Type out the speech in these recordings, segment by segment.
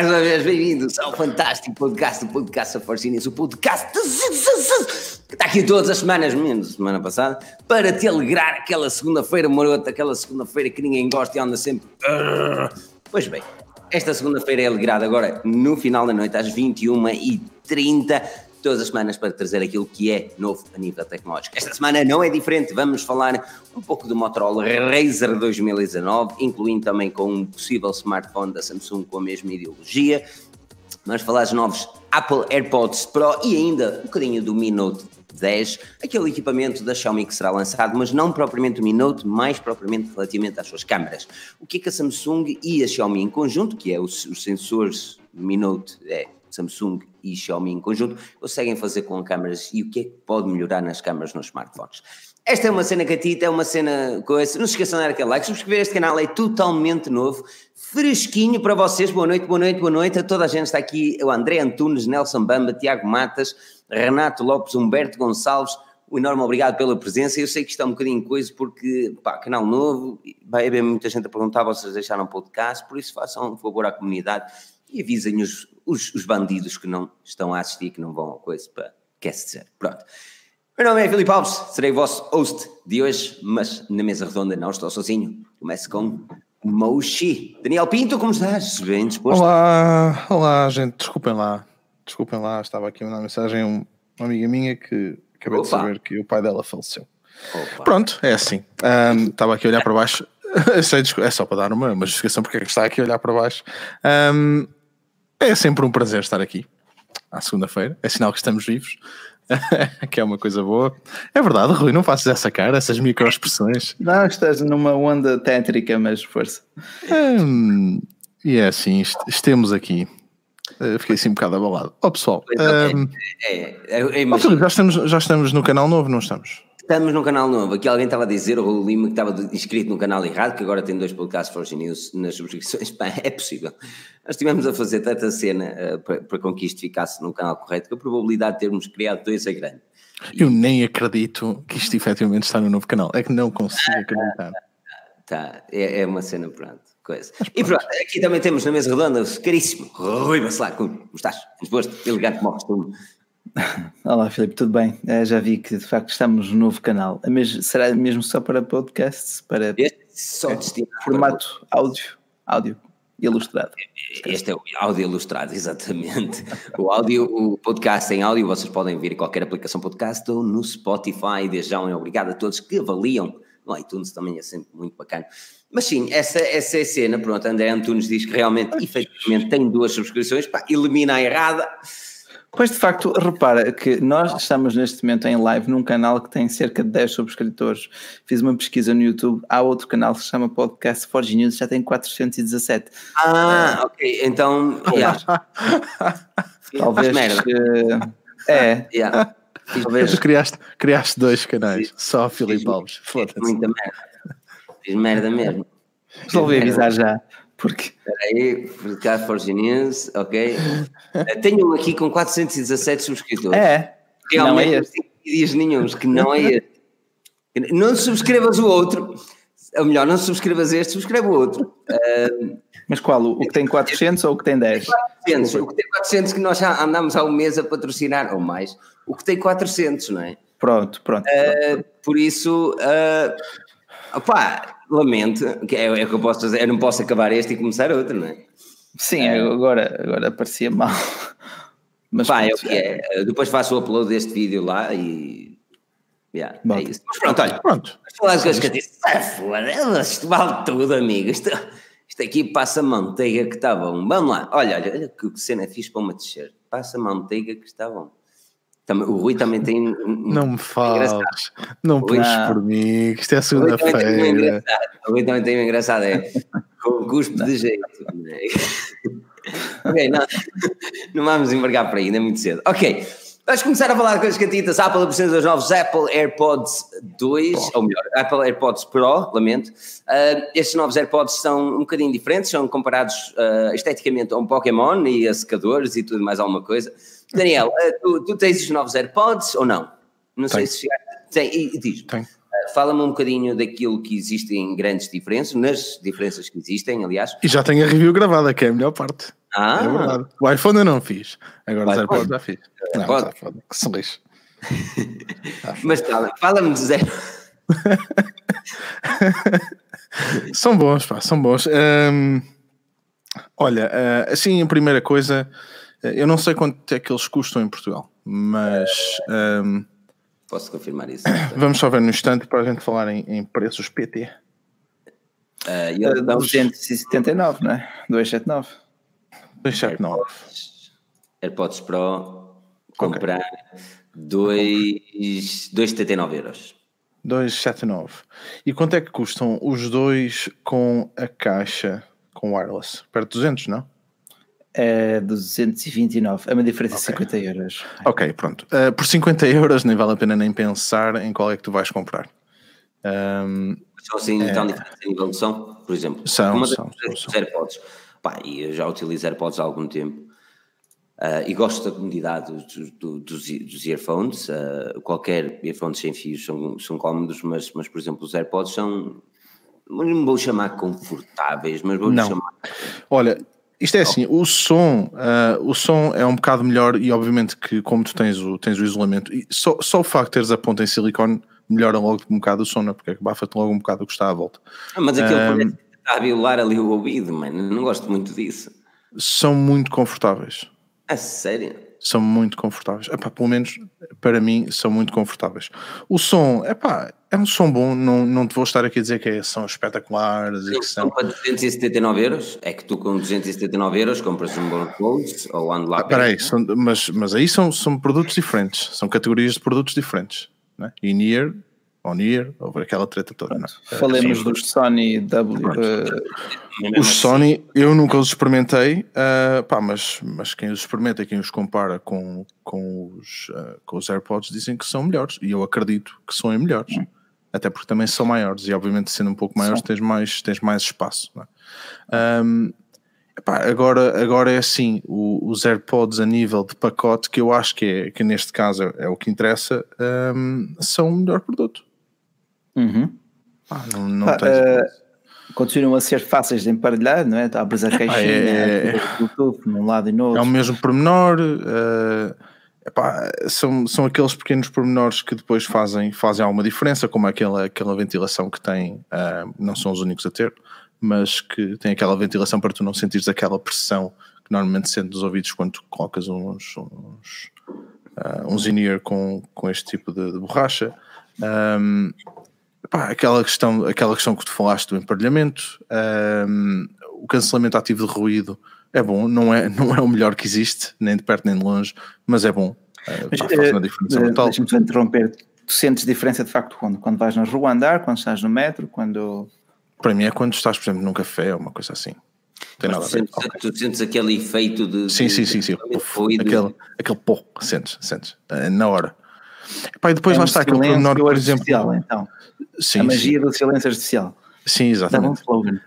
mais uma vez bem-vindos ao fantástico podcast do Podcast of Forcinhas, o podcast que está aqui todas as semanas, menos semana passada, para te alegrar aquela segunda-feira marota, aquela segunda-feira que ninguém gosta e anda sempre. Pois bem, esta segunda-feira é alegrada agora no final da noite, às 21h30 todas as semanas para trazer aquilo que é novo a nível tecnológico. Esta semana não é diferente, vamos falar um pouco do Motorola Razer 2019, incluindo também com um possível smartphone da Samsung com a mesma ideologia. Vamos falar dos novos Apple AirPods Pro e ainda um bocadinho do Mi Note 10, aquele equipamento da Xiaomi que será lançado, mas não propriamente o Mi Note, mais propriamente relativamente às suas câmaras. O que é que a Samsung e a Xiaomi em conjunto, que é os, os sensores Mi Note, é, Samsung e Xiaomi em conjunto, conseguem fazer com câmaras e o que é que pode melhorar nas câmaras nos smartphones. Esta é uma cena catita, é uma cena esse. Não se esqueçam de dar aquele like, subscrever este canal, é totalmente novo, fresquinho para vocês. Boa noite, boa noite, boa noite a toda a gente. Está aqui o André Antunes, Nelson Bamba, Tiago Matas, Renato Lopes, Humberto Gonçalves. Um enorme obrigado pela presença. Eu sei que isto é um bocadinho coisa porque, pá, canal novo, vai haver muita gente a perguntar, vocês deixaram podcast, por isso façam um favor à comunidade e avisem os, os, os, bandidos que não estão a assistir, que não vão a coisa para quer se dizer. Pronto. Meu nome é Filipe Alves, serei o vosso host de hoje, mas na mesa redonda não estou sozinho. Começo com Moshi. Daniel Pinto, como estás? Bem disposto? Olá, olá, gente. Desculpem lá. Desculpem lá, estava aqui a mandar mensagem a uma amiga minha que acabei Opa. de saber que o pai dela faleceu. Opa. Pronto, é assim. Um, estava aqui a olhar para baixo. é só para dar uma, uma justificação porque é que está aqui a olhar para baixo. Um, é sempre um prazer estar aqui à segunda-feira. É sinal que estamos vivos, que é uma coisa boa. É verdade, Rui, não faças essa cara, essas microexpressões. Não, estás numa onda tétrica, mas força. Hum, e é assim, estemos aqui. Uh, fiquei assim um bocado abalado. Ó oh, pessoal, um, é, é, é, é, já, estamos, já estamos no canal novo, não estamos? Estamos num canal novo. Aqui alguém estava a dizer, o Raul Lima, que estava inscrito no canal errado, que agora tem dois podcasts Forge News nas subscrições. Pá, é possível. Nós estivemos a fazer tanta cena uh, para, para que isto ficasse no canal correto que a probabilidade de termos criado dois é grande. Eu nem acredito que isto efetivamente está no novo canal. É que não consigo acreditar. Tá, é, é uma cena, pronto. Coisa. E pronto, aqui também temos na mesa redonda, caríssimo Rui Bacelar, como estás? Disposto? Elegante como costume. Olá Filipe, tudo bem? É, já vi que de facto estamos no novo canal. É mesmo, será mesmo só para podcasts? Para este só formato para... áudio, áudio ilustrado. Este é o áudio ilustrado, exatamente. o áudio, o podcast em áudio, vocês podem vir em qualquer aplicação podcast ou no Spotify. Desde já obrigado a todos que avaliam. No iTunes também é sempre muito bacana. Mas sim, essa, essa é a cena. Pronto, André Antunes diz que realmente, efetivamente, tem duas subscrições. Pá, elimina a errada Pois de facto, repara que nós estamos neste momento em live num canal que tem cerca de 10 subscritores. Fiz uma pesquisa no YouTube, há outro canal que se chama Podcast Forge News, já tem 417. Ah, ok, então. Yeah. Talvez. Que, é. Yeah. Talvez. criaste, criaste dois canais, só Filipe Alves. Foda-se. Muita merda. Fiz merda mesmo. Resolvi avisar já. Porque... Espera aí, Forge News, ok. Tenho um aqui com 417 subscritores. É, Realmente não é este. dias nenhums que não é este. Não subscrevas o outro, ou melhor, não subscrevas este, subscreve o outro. Uh, Mas qual? O que tem 400 ou o que tem 10? 400, o que tem 400 que nós já andamos há um mês a patrocinar, ou mais. O que tem 400, não é? Pronto, pronto. Uh, por isso, uh, opá, lamento, que é, é o que eu posso fazer, eu não posso acabar este e começar outro, não é? Sim, é. agora, agora parecia mal. Mas Pá, é o que é. Depois faço o upload deste vídeo lá e. Yeah, é isso. Mas pronto, olha. Pronto. Falar as coisas que eu disse. Ah, foda isto vale tudo, amigo. Isto, isto aqui passa manteiga que está bom. Vamos lá. Olha, olha, olha que cena fiz para uma descer. Passa manteiga que está bom. O Rui também tem. Não me fales, não puxes por mim, isto é segunda-feira. O Rui também tem um engraçado, é com cuspo de jeito. ok, não, não vamos embargar por aí, ainda é muito cedo. Ok, vamos começar a falar de coisas catitas. A Apple apresenta os novos Apple AirPods 2, ou melhor, Apple AirPods Pro, lamento. Uh, estes novos AirPods são um bocadinho diferentes, são comparados uh, esteticamente a um Pokémon e a secadores e tudo mais alguma coisa. Daniel, uh, tu, tu, tens os novos AirPods ou não? Não sei se Tem, e, e diz. Tem. Fala-me um bocadinho daquilo que existem grandes diferenças, nas diferenças que existem, aliás. E já tenho a review gravada, que é a melhor parte. Ah. É verdade. O iPhone eu não fiz. Agora os AirPods já fiz. Não, tá foda. Que se lixe. Mas fala-me de zero. são bons, pá, são bons. Um, olha, uh, assim, a primeira coisa, eu não sei quanto é que eles custam em Portugal, mas. Um, Posso confirmar isso? Vamos só ver no instante para a gente falar em, em preços PT. Uh, e uh, 279, não é? 279. 279. AirPods Pro, comprar okay. 2,79 euros. 279. E quanto é que custam os dois com a caixa com wireless? Perto de 200, não? É 229, é uma diferença okay. de 50 euros. Ok, pronto. Uh, por 50 euros nem vale a pena nem pensar em qual é que tu vais comprar. Um, são assim é... tão diferentes em nível de som, por exemplo. São, uma são, são. AirPods. Pá, e eu já utilizo AirPods há algum tempo. Uh, e gosto da comodidade dos, dos, dos earphones. Uh, qualquer earphones sem fios são, são cómodos, mas, mas, por exemplo, os AirPods são. Não vou chamar confortáveis, mas vou chamar. Olha, isto é assim, o som, uh, o som é um bocado melhor e obviamente que como tu tens o, tens o isolamento, e só, só o facto de teres a ponta em silicone melhora logo um bocado o som, não? É? porque abafa-te logo um bocado o que está à volta. Ah, mas aquilo um, parece que está a violar ali o ouvido, mano, não gosto muito disso. São muito confortáveis. A sério? São muito confortáveis. Epá, pelo menos para mim são muito confortáveis. O som, epá, é um som bom, não, não te vou estar aqui a dizer que é, são espetaculares e que são. para 279 euros? É que tu com 279 euros compras um bom clothes ou Unlock? Ah, peraí, mas, mas aí são, são produtos diferentes, são categorias de produtos diferentes. Né? In-ear, on-ear, over aquela treta toda. Não? É? Falemos Sim. dos Sony W. Uh, os Sony eu nunca os experimentei, uh, pá, mas, mas quem os experimenta e quem os compara com, com, os, uh, com os AirPods dizem que são melhores e eu acredito que são melhores. Hum até porque também são maiores e obviamente sendo um pouco maiores tens mais, tens mais espaço. É? Um, epá, agora, agora é assim, o, os AirPods a nível de pacote, que eu acho que, é, que neste caso é, é o que interessa, um, são o melhor produto. Uhum. Ah, não, não ah, tens uh, continuam a ser fáceis de emparelhar, não é? Abres a caixinha, é, é, Bluetooth num lado e no outro. É o mesmo pormenor. Uh, Epá, são, são aqueles pequenos pormenores que depois fazem, fazem alguma diferença, como aquela, aquela ventilação que tem, uh, não são os únicos a ter, mas que tem aquela ventilação para tu não sentires aquela pressão que normalmente sentes nos ouvidos quando colocas uns, uns, uh, uns in-ear com, com este tipo de, de borracha. Um, epá, aquela, questão, aquela questão que tu falaste do emparelhamento, um, o cancelamento ativo de ruído é bom, não é, não é o melhor que existe, nem de perto nem de longe, mas é bom. É, mas, faz uma diferença brutal. Deixa-me só interromper. Tu sentes diferença de facto quando? Quando vais na rua andar, quando estás no metro, quando. Para mim é quando estás, por exemplo, num café ou uma coisa assim. Tem nada a ver. Sentes, okay. Tu sentes aquele efeito de. Sim, sim, sim. sim. De... Aquele, aquele pô, sentes, sentes. Uh, na hora. Epá, e depois é lá está aquele pormenor, por exemplo. Então. Sim, a magia sim. do silêncio artificial. Sim, exatamente. Dá um slogan.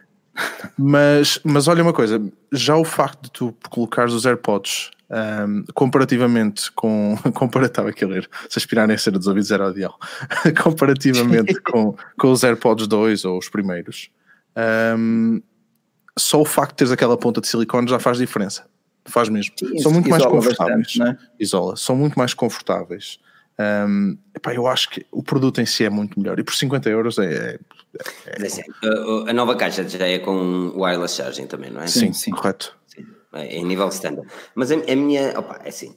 Mas, mas olha uma coisa, já o facto de tu colocares os AirPods um, comparativamente com. Comparatava aqui a ler, se aspirarem a ser dos ouvidos era ideal. comparativamente com, com os AirPods 2 ou os primeiros, um, só o facto de teres aquela ponta de silicone já faz diferença. Faz mesmo. Sim, São muito mais confortáveis. Bastante, é? Isola, são muito mais confortáveis. Um, epá, eu acho que o produto em si é muito melhor e por 50 euros é. é, é assim, a, nova caixa já é com wireless charging também, não é? Sim, sim. correto. Sim, é em nível standard. Mas a, a minha. Opa, é assim.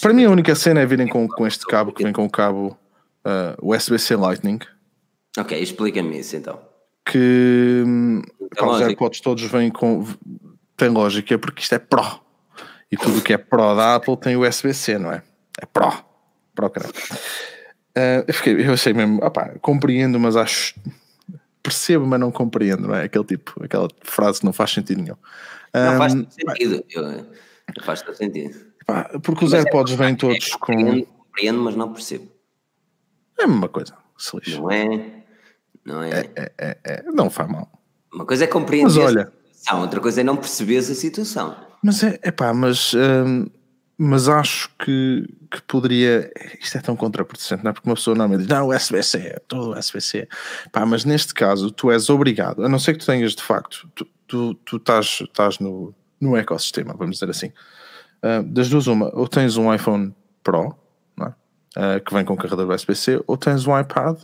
Para mim, a única cena é virem com, com este cabo que vem com o cabo uh, USB-C Lightning. Ok, explica-me isso então. Que pá, os AirPods todos vêm com. Tem lógica, porque isto é Pro. E tudo que é Pro da Apple tem USB-C, não é? É Pro para o caralho. Uh, eu, fiquei, eu achei mesmo, opá, compreendo, mas acho. Percebo, mas não compreendo, não é? Aquele tipo, aquela frase que não faz sentido nenhum. Não faz sentido, eu, não faz todo sentido. Pá, porque os mas é AirPods é, vêm todos é, com. Compreendo, mas não percebo. É a mesma coisa, se lixa. Não é? Não é? É, é, é. Não faz mal. Uma coisa é compreender mas olha, a situação, outra coisa é não perceber a situação. Mas é, é pá, mas. Hum, mas acho que, que poderia. Isto é tão contraproducente, não é? Porque uma pessoa normalmente diz, não, o SBC, é todo o SBC. Pá, mas neste caso, tu és obrigado, a não ser que tu tenhas de facto, tu, tu, tu estás, estás no, no ecossistema, vamos dizer assim. Uh, das duas, uma, ou tens um iPhone Pro, é? uh, que vem com carregador USB-C, ou tens um iPad,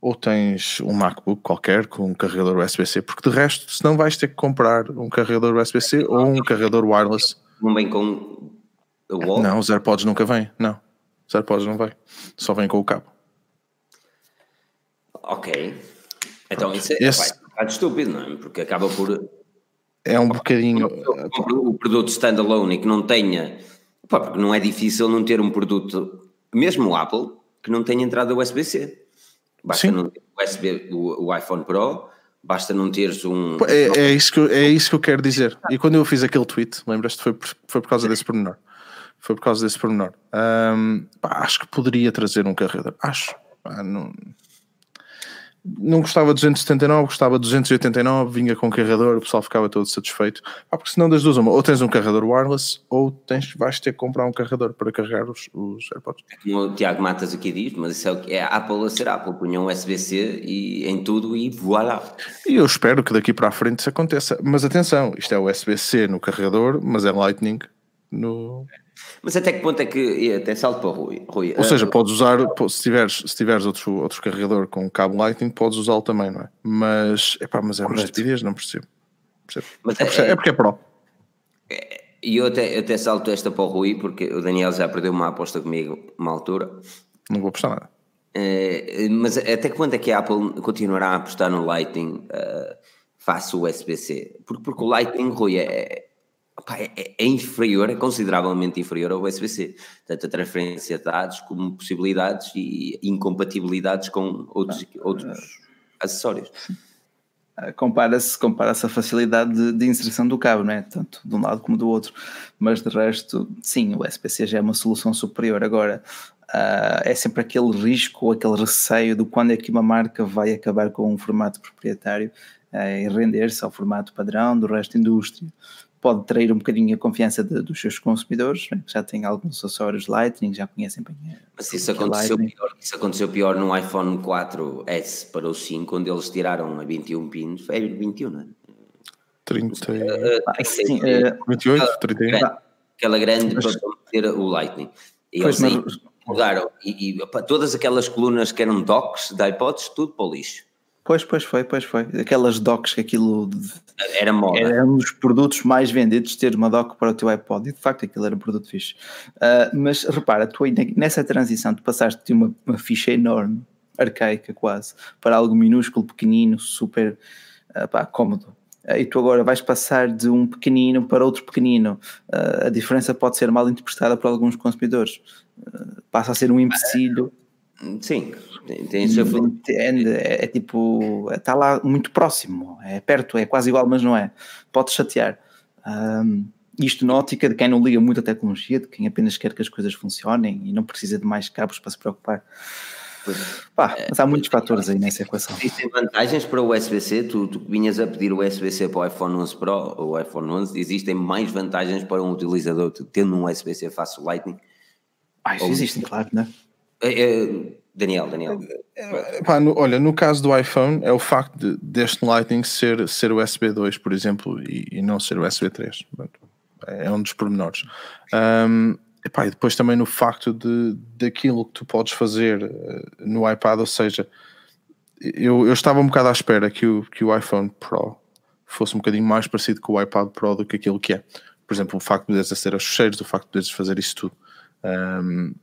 ou tens um MacBook qualquer com um carregador USB-C, porque de resto, se não vais ter que comprar um carregador USB-C ou um carregador wireless. Vem com wall? Não, os AirPods nunca vêm, não. Os AirPods não vêm, só vem com o cabo. Ok. Então isso é, Esse... é estúpido, não é? Porque acaba por é um bocadinho. O produto standalone e que não tenha. Pá, porque não é difícil não ter um produto, mesmo o Apple, que não tenha entrada USB-C. Basta Sim. não ter o, USB, o, o, iPhone Pro, basta não teres um. É, é, isso que, eu, é isso que eu quero dizer. E quando eu fiz aquele tweet, lembras-te? Foi, foi por causa desse pormenor. Foi por causa desse pormenor. Um, pá, acho que poderia trazer um carregador. Acho. Pá, não não gostava de 279, gostava de 289, vinha com carregador, o pessoal ficava todo satisfeito. Ah, porque senão das duas, uma, ou tens um carregador wireless, ou tens, vais ter que comprar um carregador para carregar os, os AirPods. É como o Tiago Matas aqui diz, mas isso é, o que é Apple a ser Apple, punham um USB-C e, em tudo e voilà. E eu espero que daqui para a frente isso aconteça. Mas atenção, isto é USB-C no carregador, mas é Lightning no, mas até que ponto é que. Até salto para o Rui. Rui Ou seja, uh, podes usar, se tiveres, se tiveres outro, outro carregador com cabo Lightning, podes usá-lo também, não é? Mas, epá, mas é uma estupidez, não percebo. percebo. Mas é, é, é, porque é Pro. É, e eu até, eu até salto esta para o Rui, porque o Daniel já perdeu uma aposta comigo uma altura. Não vou apostar nada. Uh, mas até que ponto é que a Apple continuará a apostar no Lightning uh, face o USB-C? Porque, porque o Lightning, Rui, é, Opa, é, é, é, inferior, é consideravelmente inferior ao USB-C. Tanto a transferência de dados como possibilidades e incompatibilidades com outros, outros acessórios. Ah, compara-se compara a facilidade de, de, inserção do cabo, não é? Tanto de um lado como do outro. Mas de resto, sim, o USB-C já é uma solução superior. Agora, uh, é sempre aquele risco, aquele receio de quando é que uma marca vai acabar com um formato proprietário uh, e render-se ao formato padrão do resto da indústria pode trair um bocadinho a confiança de, dos seus consumidores, né? já têm alguns acessórios Lightning, já conhecem bem. Mas isso aconteceu, pior, isso aconteceu pior no iPhone 4S para o 5, onde eles tiraram a 21 pins, é 21, não é? 30, uh, uh, sim, uh, 28, 31. Aquela grande mas, para meter o Lightning. E eles mas, mudaram, e, e todas aquelas colunas que eram docks de iPods, tudo para o lixo. Pois, pois foi, pois foi. Aquelas docks que aquilo era moda. Era um dos produtos mais vendidos ter uma dock para o teu iPod e de facto aquilo era um produto fixe. Uh, mas repara, tu nessa transição tu passaste de uma, uma ficha enorme, arcaica quase, para algo minúsculo, pequenino, super uh, pá, cómodo. Uh, e tu agora vais passar de um pequenino para outro pequenino. a diferença pode ser mal interpretada por alguns consumidores. passa a ser um empecilho. Sim, tem, tem seu Entende? É, é, tipo, está lá muito próximo, é perto, é quase igual, mas não é. Pode chatear. Um, isto na ótica de quem não liga muito a tecnologia, de quem apenas quer que as coisas funcionem e não precisa de mais cabos para se preocupar. Pá, mas há muitos fatores aí nessa equação. Existem vantagens para o USB-C? Tu, tu vinhas a pedir o USB-C para o iPhone 11 Pro ou o iPhone 11, existem mais vantagens para um utilizador tendo um USB-C face Lightning? Ah, isso ou... existem, claro, não é? É, é, Daniel, Daniel. É, pá, no, olha, no caso do iPhone, é o facto de, deste Lightning ser, ser USB 2, por exemplo, e, e não ser USB 3. É um dos pormenores. Um, e depois também no facto de, daquilo que tu podes fazer uh, no iPad, ou seja, eu, eu estava um bocado à espera que o, que o iPhone Pro fosse um bocadinho mais parecido com o iPad Pro do que aquilo que é. Por exemplo, o facto de poderes aceder aos cheiros, o facto de poderes fazer isso tudo. Um,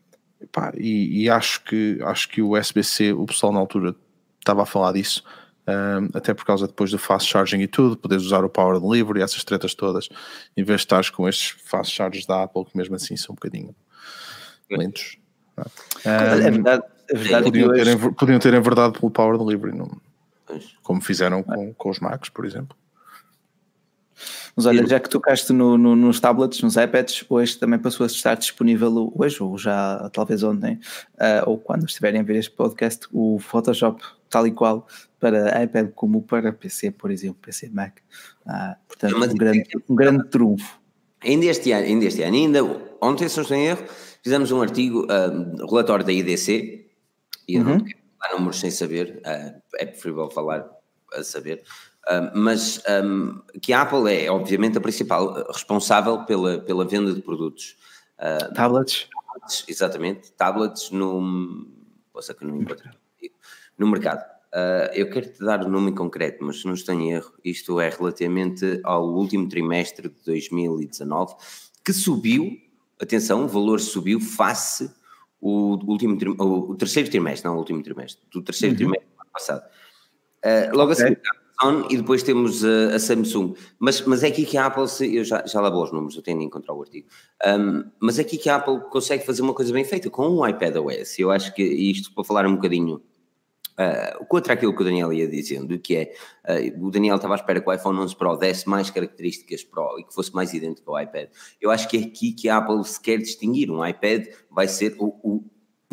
Pá, e, e, acho que acho que o USB-C, o pessoal na altura estava a falar disso, um, até por causa depois do fast charging e tudo, poderes usar o power delivery, essas tretas todas, em vez de estares com estes fast charges da Apple, que mesmo assim são um bocadinho lentos. Um, é verdade, é verdade podiam, ter, hoje... podiam ter enverdado pelo power delivery, não, como fizeram com, com os Macs, por exemplo. Mas olha, já que tocaste no, no, nos tablets, nos iPads, hoje também passou a estar disponível, hoje ou já talvez ontem, uh, ou quando estiverem a ver este podcast, o Photoshop tal e qual para iPad como para PC, por exemplo, PC Mac. Uh, portanto, um grande, um grande trunfo. Ainda este ano, ainda este ano, ainda ontem, se não estou em erro, fizemos um artigo, um, relatório da IDC, e eu uhum. não quero falar números sem saber, uh, é preferível falar a saber, mas um, que a Apple é, obviamente, a principal responsável pela, pela venda de produtos. Uh, tablets. Exatamente, tablets no. Posso que não encontro. No mercado. Uh, eu quero te dar o um nome em concreto, mas se não estou em erro, isto é relativamente ao último trimestre de 2019, que subiu, atenção, o valor subiu face o último o, terceiro trimestre, não o último trimestre, do terceiro uhum. trimestre do ano passado. Uh, logo okay. a seguir a Amazon e depois temos a, a, Samsung. Mas, mas é aqui que a Apple, eu já, já lá os números, eu tenho de encontrar o artigo. Um, mas é aqui que a Apple consegue fazer uma coisa bem feita com o iPad OS. Eu acho que isto para falar um bocadinho Uh, contra aquilo que o Daniel ia dizendo, que é, uh, o Daniel estava à espera que o iPhone 11 Pro desse mais características Pro e que fosse mais idêntico ao iPad. Eu acho que é aqui que a Apple se quer distinguir. Um iPad vai ser o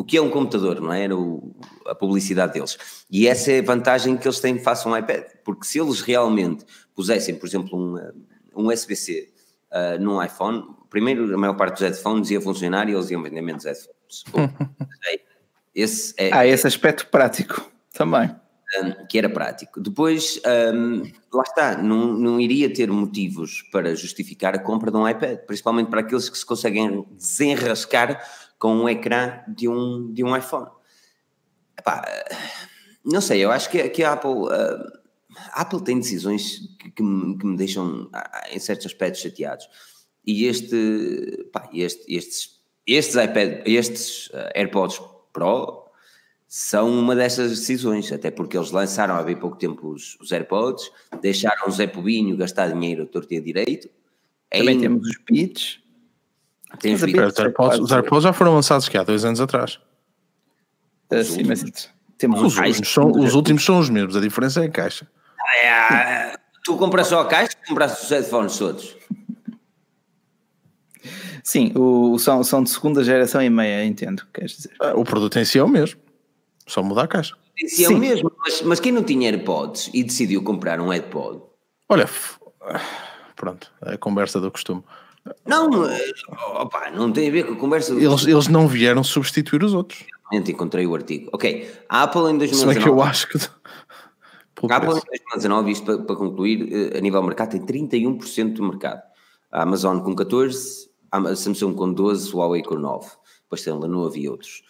que é um computador, não é? O, a publicidade deles. E essa é a vantagem que eles têm face a um iPad, porque se eles realmente pusessem, por exemplo, um, um USB-C uh, num iPhone, primeiro a maior parte dos headphones ia funcionar e eles iam vender menos headphones. esse é, ah, esse aspecto prático. Também. Um, que era prático. Depois, um, lá está, não, não iria ter motivos para justificar a compra de um iPad, principalmente para aqueles que se conseguem desenrascar com um ecrã de um, de um iPhone. Epá, não sei, eu acho que, que a Apple. Uh, a Apple tem decisões que, que, me, que, me, deixam, em certos aspectos, chateados. E este, pá, este estes, estes iPad, estes AirPods Pro são uma dessas decisões, até porque eles lançaram há bem pouco tempo os, os AirPods, deixaram o Zé Pobinho gastar dinheiro a torto e a direito. Também Ainda... temos os Beats. Tem os, AirPods, os AirPods já foram lançados que há dois anos atrás. Uh, sim, mas temos os, últimos são, os últimos são os mesmos, a diferença é a caixa. É, tu compras só a caixa ou compras os headphones todos? Sim, o, são, são de segunda geração e meia, entendo, queres dizer. Ah, o produto em si é o mesmo. Só mudar a caixa. Sim, é o mesmo, mas, mas quem não tinha AirPods e decidiu comprar um AirPod? Olha, pronto, é a conversa do costume. Não, eh, opa, não tem a ver com a conversa eles, eles não vieram substituir os outros. Realmente encontrei o artigo. Ok, a Apple em 2019... Se que eu acho que... A Apple em 2019, isto para, para concluir, eh, a nível mercado tem 31% do mercado. A Amazon com 14%, a Samsung com 12%, o Huawei com 9%. Depois tem Lenovo e outros.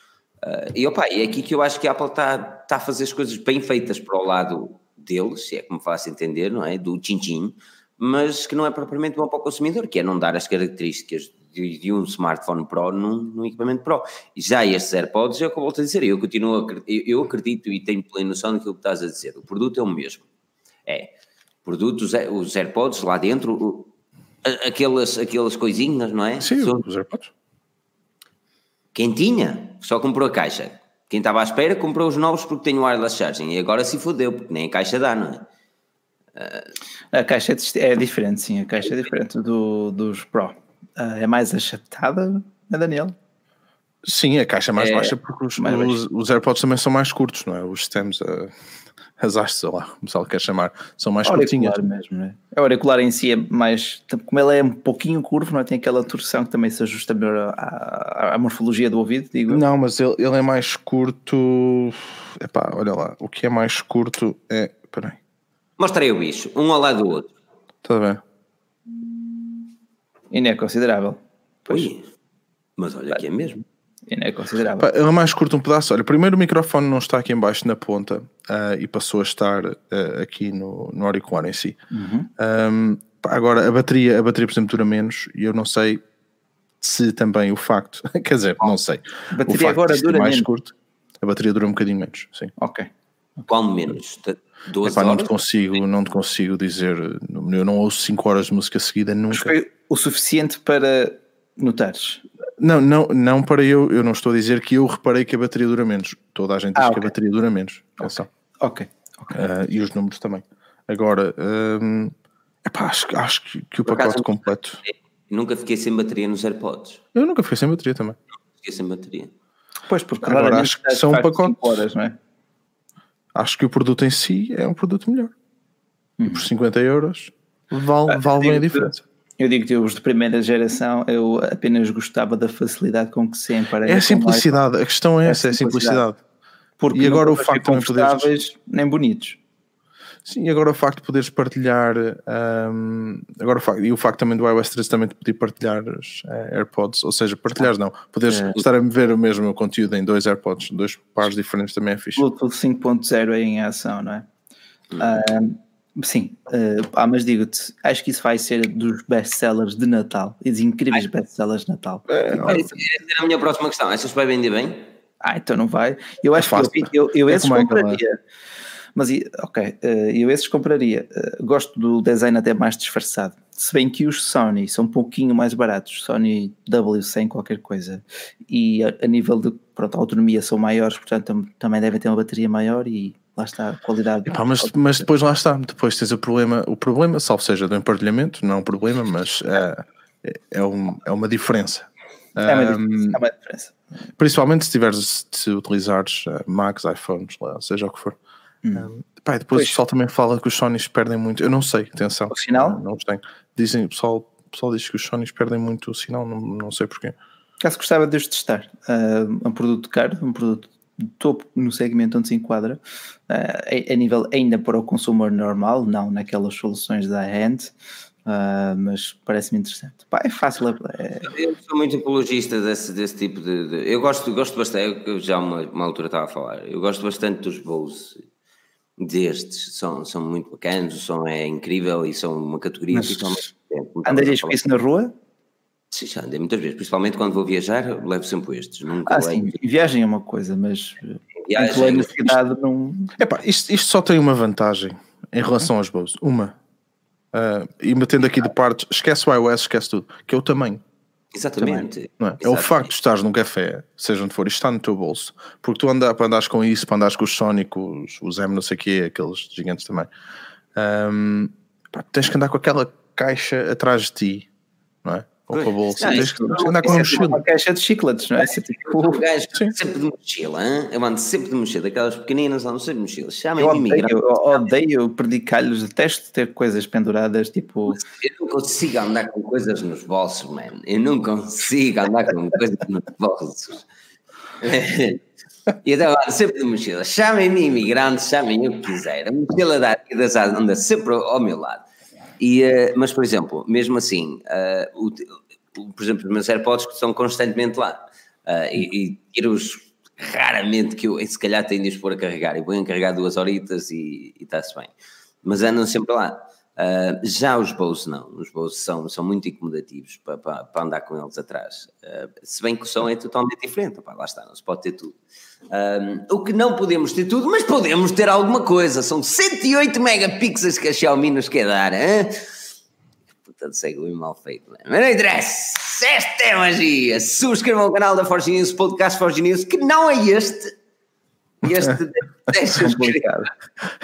Uh, e opa, é aqui que eu acho que a Apple está tá a fazer as coisas bem feitas para o lado deles, se é que me faço entender, não é? Do tchim mas que não é propriamente bom para o consumidor, que é não dar as características de, de um smartphone Pro num, num, equipamento Pro. Já estes AirPods, é o que eu volto a dizer, eu continuo, a, eu acredito e tenho plena noção daquilo que estás a dizer, o produto é o mesmo. É, produtos, os AirPods lá dentro, aquelas, aquelas coisinhas, não é? Sim, São, os AirPods. Quem tinha, só comprou a caixa. Quem estava à espera comprou os novos porque tem o wireless charging. E agora se fodeu, porque nem a caixa dá, não é? A caixa é, é, diferente, sim. A caixa é diferente do, dos Pro. Uh, é mais achatada, é Daniel? Sim, a caixa é mais é, baixa porque os, os, os, AirPods também são mais curtos, não é? Os stems, uh, as hastes, sei lá, como o pessoal quer chamar, são mais curtinhas. mesmo, né? O auricular em si é mais, como ele é um pouquinho curvo, não é? tem aquela torção que também se ajusta melhor à, à morfologia do ouvido, digo. Não, mas ele, ele é mais curto, epá, olha lá, o que é mais curto é, peraí. Mostrei o bicho, um ao lado do outro. Está bem. E não é considerável. Pois. mas olha que é mesmo. E não é considerável. Ele é mais curto um pedaço. Olha, primeiro o microfone não está aqui embaixo na ponta uh, e passou a estar uh, aqui no, no auricular em si. Uhum. Um, agora, a bateria, a bateria, por exemplo, dura menos e eu não sei se também o facto, quer dizer, não sei. A bateria agora dura mais menos. curto, a bateria dura um bocadinho menos, sim. Ok. Qual menos? 12 Epá, não te consigo, não te consigo dizer, eu não ouço 5 horas de música seguida nunca. Mas foi o suficiente para notares? Não, não, não para eu, eu não estou a dizer que eu reparei que a bateria dura menos. Toda a gente diz ah, okay. que a bateria dura menos. Atenção. Ok. okay. Uh, e os números também. Agora, um, epá, acho, acho que, que o Por pacote completo. Nunca fiquei sem bateria nos AirPods. Eu nunca fiquei sem bateria também. Fiquei sem bateria. Pois, porque agora acho que são um pacote. Horas, não é? Acho que o produto em si é um produto melhor. Hum. E por 50 euros vale, ah, vale bem a diferença. Eu digo que os de primeira geração eu apenas gostava da facilidade com que se emparelha. É a simplicidade, a questão é, é essa, é a simplicidade. Porque e agora o facto de não poderes... nem bonitos. Sim, agora o facto de poderes partilhar, um, agora o facto, e o facto também do iOS 13 também de poder partilhar os uh, AirPods, ou seja, partilhar não, poderes é. estar a ver o mesmo conteúdo em dois AirPods, dois pares diferentes também é fixe. Bluetooth 5.0 em ação, não é? Hum. sim, uh, ah, mas digo-te, acho que isso vai ser dos best-sellers de Natal e dos incríveis best-sellers de Natal. É, é, a minha próxima questão, achas que vai vender bem? Ah, então não vai. Eu é acho é que eu, eu, eu é esses compraria. Mas, ok, eh, eu esses compraria. Eh, gosto do design até mais disfarçado. Se bem que os Sony são um pouquinho mais baratos, Sony W100 qualquer coisa, e a, nível de pronto, autonomia são maiores, portanto também devem ter uma bateria maior e lá está a qualidade. Epá, mas, mas depois lá está, depois tens o problema, o problema, salvo seja do emparelhamento, não é um problema, mas é, é, um, é uma diferença. É uma diferença, é uma diferença. Principalmente se tiveres, se utilizares uh, Macs, iPhones, seja o que for. Hum. Pá, depois pois. o pessoal também fala que os Sonys perdem muito. Eu não sei, atenção. O sinal? Não, não tenho. Dizem, o pessoal, o pessoal diz que os Sonys perdem muito o sinal, não, não sei porquê. Caso gostava de os testar. Uh, um produto caro, um produto de topo no segmento onde se enquadra, uh, a, a, nível ainda para o consumidor normal, não naquelas soluções da hand. Uh, mas parece-me interessante. Pá, é fácil. É... Eu sou muito apologista desse, desse tipo de, de, Eu gosto, gosto bastante, eu já uma, uma altura estava a falar, eu gosto bastante dos Bose destes, são, são muito bacanas, o som é incrível e são uma categoria Mas, totalmente Andarias com isso na rua? Sim, já andei muitas vezes, principalmente quando vou viajar, levo sempre estes. Nunca ah, sim, viagem é uma coisa, mas viagem, na cidade não. Epá, isto, isto só tem uma vantagem em relação aos Bose. Uma. Uh, e metendo aqui de parte, esquece o iOS, esquece tudo, que é o tamanho. Exatamente. É? Exatamente. é o facto de estares num café, seja onde for, isto está no teu bolso. Porque tu anda, andares com isso, para andares com os Sonic, os, os M, não sei o quê, aqueles gigantes também. Um, pá, tens que andar com aquela caixa atrás de ti, não é? Ou com a bolsa. Não, andar com uma mochila. Uma caixa de chicletes, não é? Assim, tipo... O gajo sempre de mochila, hein? eu ando sempre de mochila, aquelas pequeninas andam sempre de mochila. Chamem-me imigrante. Eu odeio predicalhos, detesto ter coisas penduradas, tipo. Eu não consigo andar com coisas nos bolsos, man. Eu não consigo andar com coisas nos bolsos. E então ando sempre de mochila. Chamem-me imigrante, chamem o que quiser. A mochila da Adidas anda sempre ao meu lado. E, uh, mas, por exemplo, mesmo assim, uh, o, por exemplo, os meus AirPods que estão constantemente lá. Uh, e, e os raramente que eu, se calhar, tenho de expor a carregar. E vou carregar duas horitas e está-se bem. Mas andam sempre lá. Uh, já os Bose não, os Bose são, são muito incomodativos para, para, para andar com eles atrás. Uh, se bem que o som é totalmente diferente, Opa, lá está, não se pode ter tudo. Uh, o que não podemos ter tudo, mas podemos ter alguma coisa. São 108 megapixels que a Xiaomi nos quer dar. Hein? Puta de cego e mal feito, né? mas não interessa. Esta é magia. Subscrevam o canal da Forge News, podcast Forge News, que não é este. Este deixa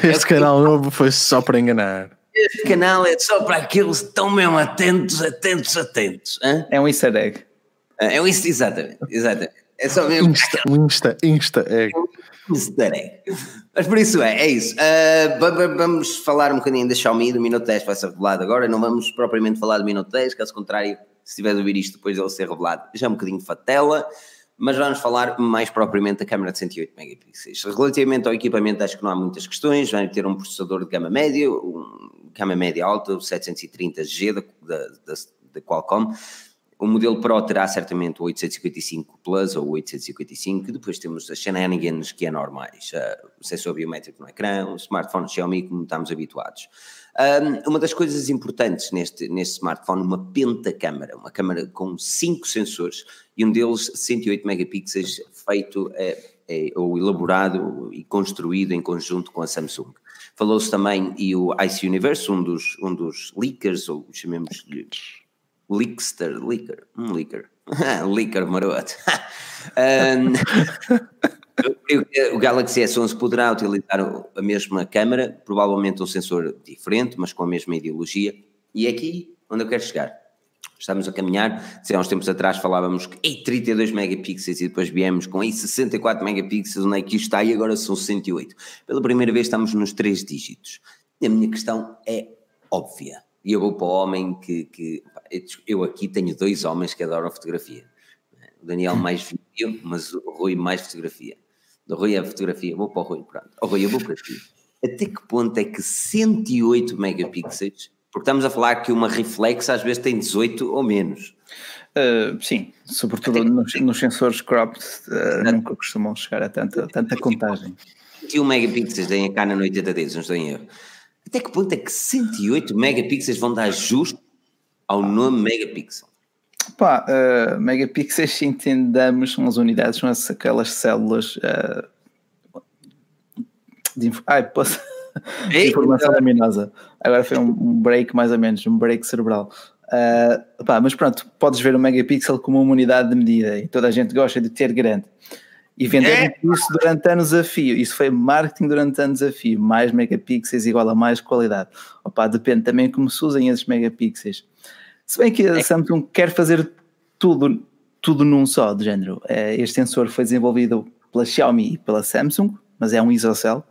Este canal novo foi só para enganar. Este canal é só para aqueles que estão mesmo atentos, atentos, atentos. Hein? É um easter egg. É um easter, exatamente, exatamente. É só mesmo. Insta, um insta, insta egg. Insta egg. Mas por isso é, é isso. Uh, vamos falar um bocadinho da Xiaomi, do Minuto 10 vai ser revelado agora. Não vamos propriamente falar do Minuto 10, caso contrário, se estiver a ouvir isto depois dele ser revelado, já é um bocadinho fatela mas vamos falar mais propriamente da câmera de 108 megapixels. Relativamente ao equipamento, acho que não há muitas questões. Vai ter um processador de gama média, um gama média alta, o 730G da, da, da Qualcomm. O modelo Pro terá certamente o 855 Plus ou o 855. Depois temos as shenanigans que é normais, uh, o sensor biométrico no ecrã, o smartphone Xiaomi como estamos habituados. Um, uma das coisas importantes neste, neste smartphone, uma pentacâmara, uma câmara com cinco sensores e um deles 108 megapixels feito é, é, ou elaborado e construído em conjunto com a Samsung. Falou-se também e o Ice Universe, um dos, um dos leakers, ou chamemos-lhe leakster, leaker, um leaker, leaker maroto. um, o Galaxy S11 poderá utilizar a mesma câmera, provavelmente um sensor diferente, mas com a mesma ideologia. E é aqui onde eu quero chegar. Estamos a caminhar, se há uns tempos atrás falávamos que em 32 megapixels e depois viemos com em 64 megapixels, onde é que isto está e agora são 108. Pela primeira vez estamos nos três dígitos. E a minha questão é óbvia. E eu vou para o homem que, que eu aqui tenho dois homens que adoram fotografia. O Daniel mais vídeo, mas o Rui mais fotografia. Do Rui é fotografia, vou para o Rui, pronto. O Rui, eu vou para ti. até que ponto é que 108 megapixels, porque estamos a falar que uma reflex às vezes tem 18 ou menos. Uh, sim, sobretudo nos, nos, sensores cropped uh, nunca costumam chegar a tanta, tanta contagem. 21 megapixels tem a Canon 80D, não estou em erro. Até que ponto é que 108 megapixels vão dar justo ao nome megapixel? Pá, uh, megapixels, se entendamos, são as unidades, são aquelas células uh, de, ai, posso, de informação luminosa. Agora foi um, um, break, mais ou menos, um break cerebral. Uh, pá, mas pronto, podes ver o megapixel como uma unidade de medida e toda a gente gosta de ter grande. E vender é. isso durante anos a fio. Isso foi marketing durante anos a fio. Mais megapixels igual a mais qualidade. Opa, depende também como se usem esses megapixels. Se bem que a é. Samsung quer fazer tudo, tudo num só, de género. É, este sensor foi desenvolvido pela Xiaomi e pela Samsung, mas é um isocell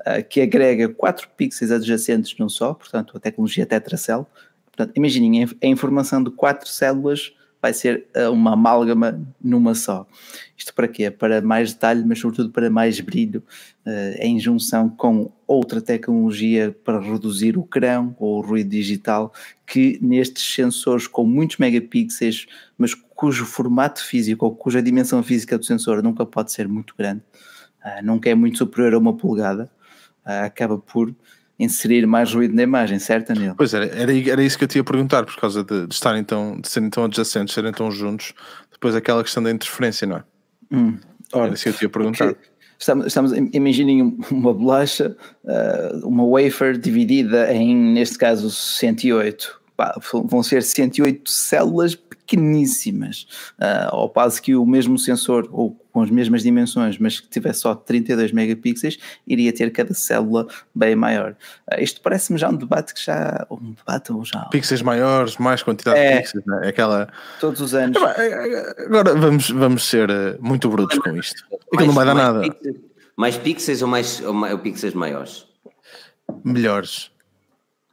uh, que agrega 4 pixels adjacentes num só, portanto, a tecnologia tetracell. Portanto, imaginem, a informação de 4 células vai ser uh, uma amálgama numa só. Isto para quê? Para mais detalhe, mas sobretudo para mais brilho, uh, em junção com outra tecnologia para reduzir o crão ou o ruído digital, que nestes sensores com muitos megapixels, mas cujo formato físico ou cuja dimensão física do sensor nunca pode ser muito grande, uh, nunca é muito superior a uma polegada, acaba por inserir mais ruído na imagem, certo, Daniel? Pois era, era, era isso que eu te ia perguntar, por causa de, de estarem tão, de serem tão adjacentes, serem tão juntos, depois aquela questão da interferência, não é? Hum, ora, era isso que eu te ia perguntar. Estamos, estamos imaginem uma bolacha, uh, uma wafer dividida em, neste caso, 108. Pá, vão ser 108 células pequeníssimas, uh, ao passo que o mesmo sensor, ou com as mesmas dimensões, mas que tivesse só 32 megapixels, iria ter cada célula bem maior. Uh, isto parece-me já um debate que já. Um debate ou já. Pixels maiores, mais quantidade é, de pixels, né? aquela. Todos os anos. Agora vamos, vamos ser eh, muito brutos com isto. Aquilo não vai dar nada. Pixels, mais pixels ou mais, ou mais ou pixels maiores? Melhores.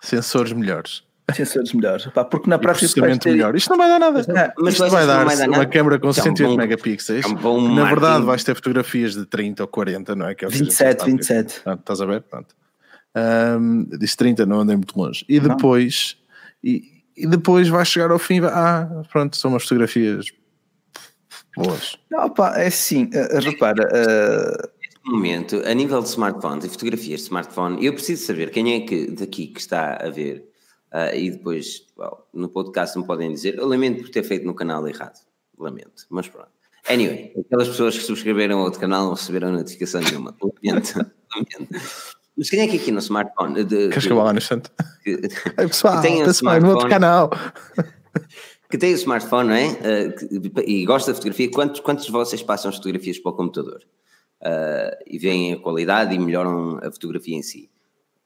Sensores melhores. Sensores melhores, pá, porque na prática ter... melhor. Isto não vai dar nada. É, mas isto vai dar, vai dar uma câmera com 108 é megapixels. É um na verdade, vais ter fotografias de 30 ou 40, não é? Que é 27, 27. Pronto, estás a ver? Pronto. Um, disse 30, não andei muito longe. E depois, e, e, depois vai chegar ao fim. Ah, pronto, são umas fotografias boas. Não, pá, é assim, uh, repara. Uh, momento, a nível de smartphones e fotografias de smartphone, eu preciso saber quem é que daqui que está a ver Uh, e depois, well, no podcast me podem dizer, eu lamento por ter feito no canal errado, lamento, mas pronto. Anyway, aquelas pessoas que subscreveram outro canal não receberam notificação nenhuma, lamento, lamento. Mas quem é que aqui no smartphone? De, Queres que eu lá no instante? pessoal, que tem um smartphone, no outro canal. que tem o smartphone, não é? Uh, e gosta de fotografia, quantos, quantos de vocês passam as fotografias para o computador? Uh, e veem a qualidade e melhoram a fotografia em si?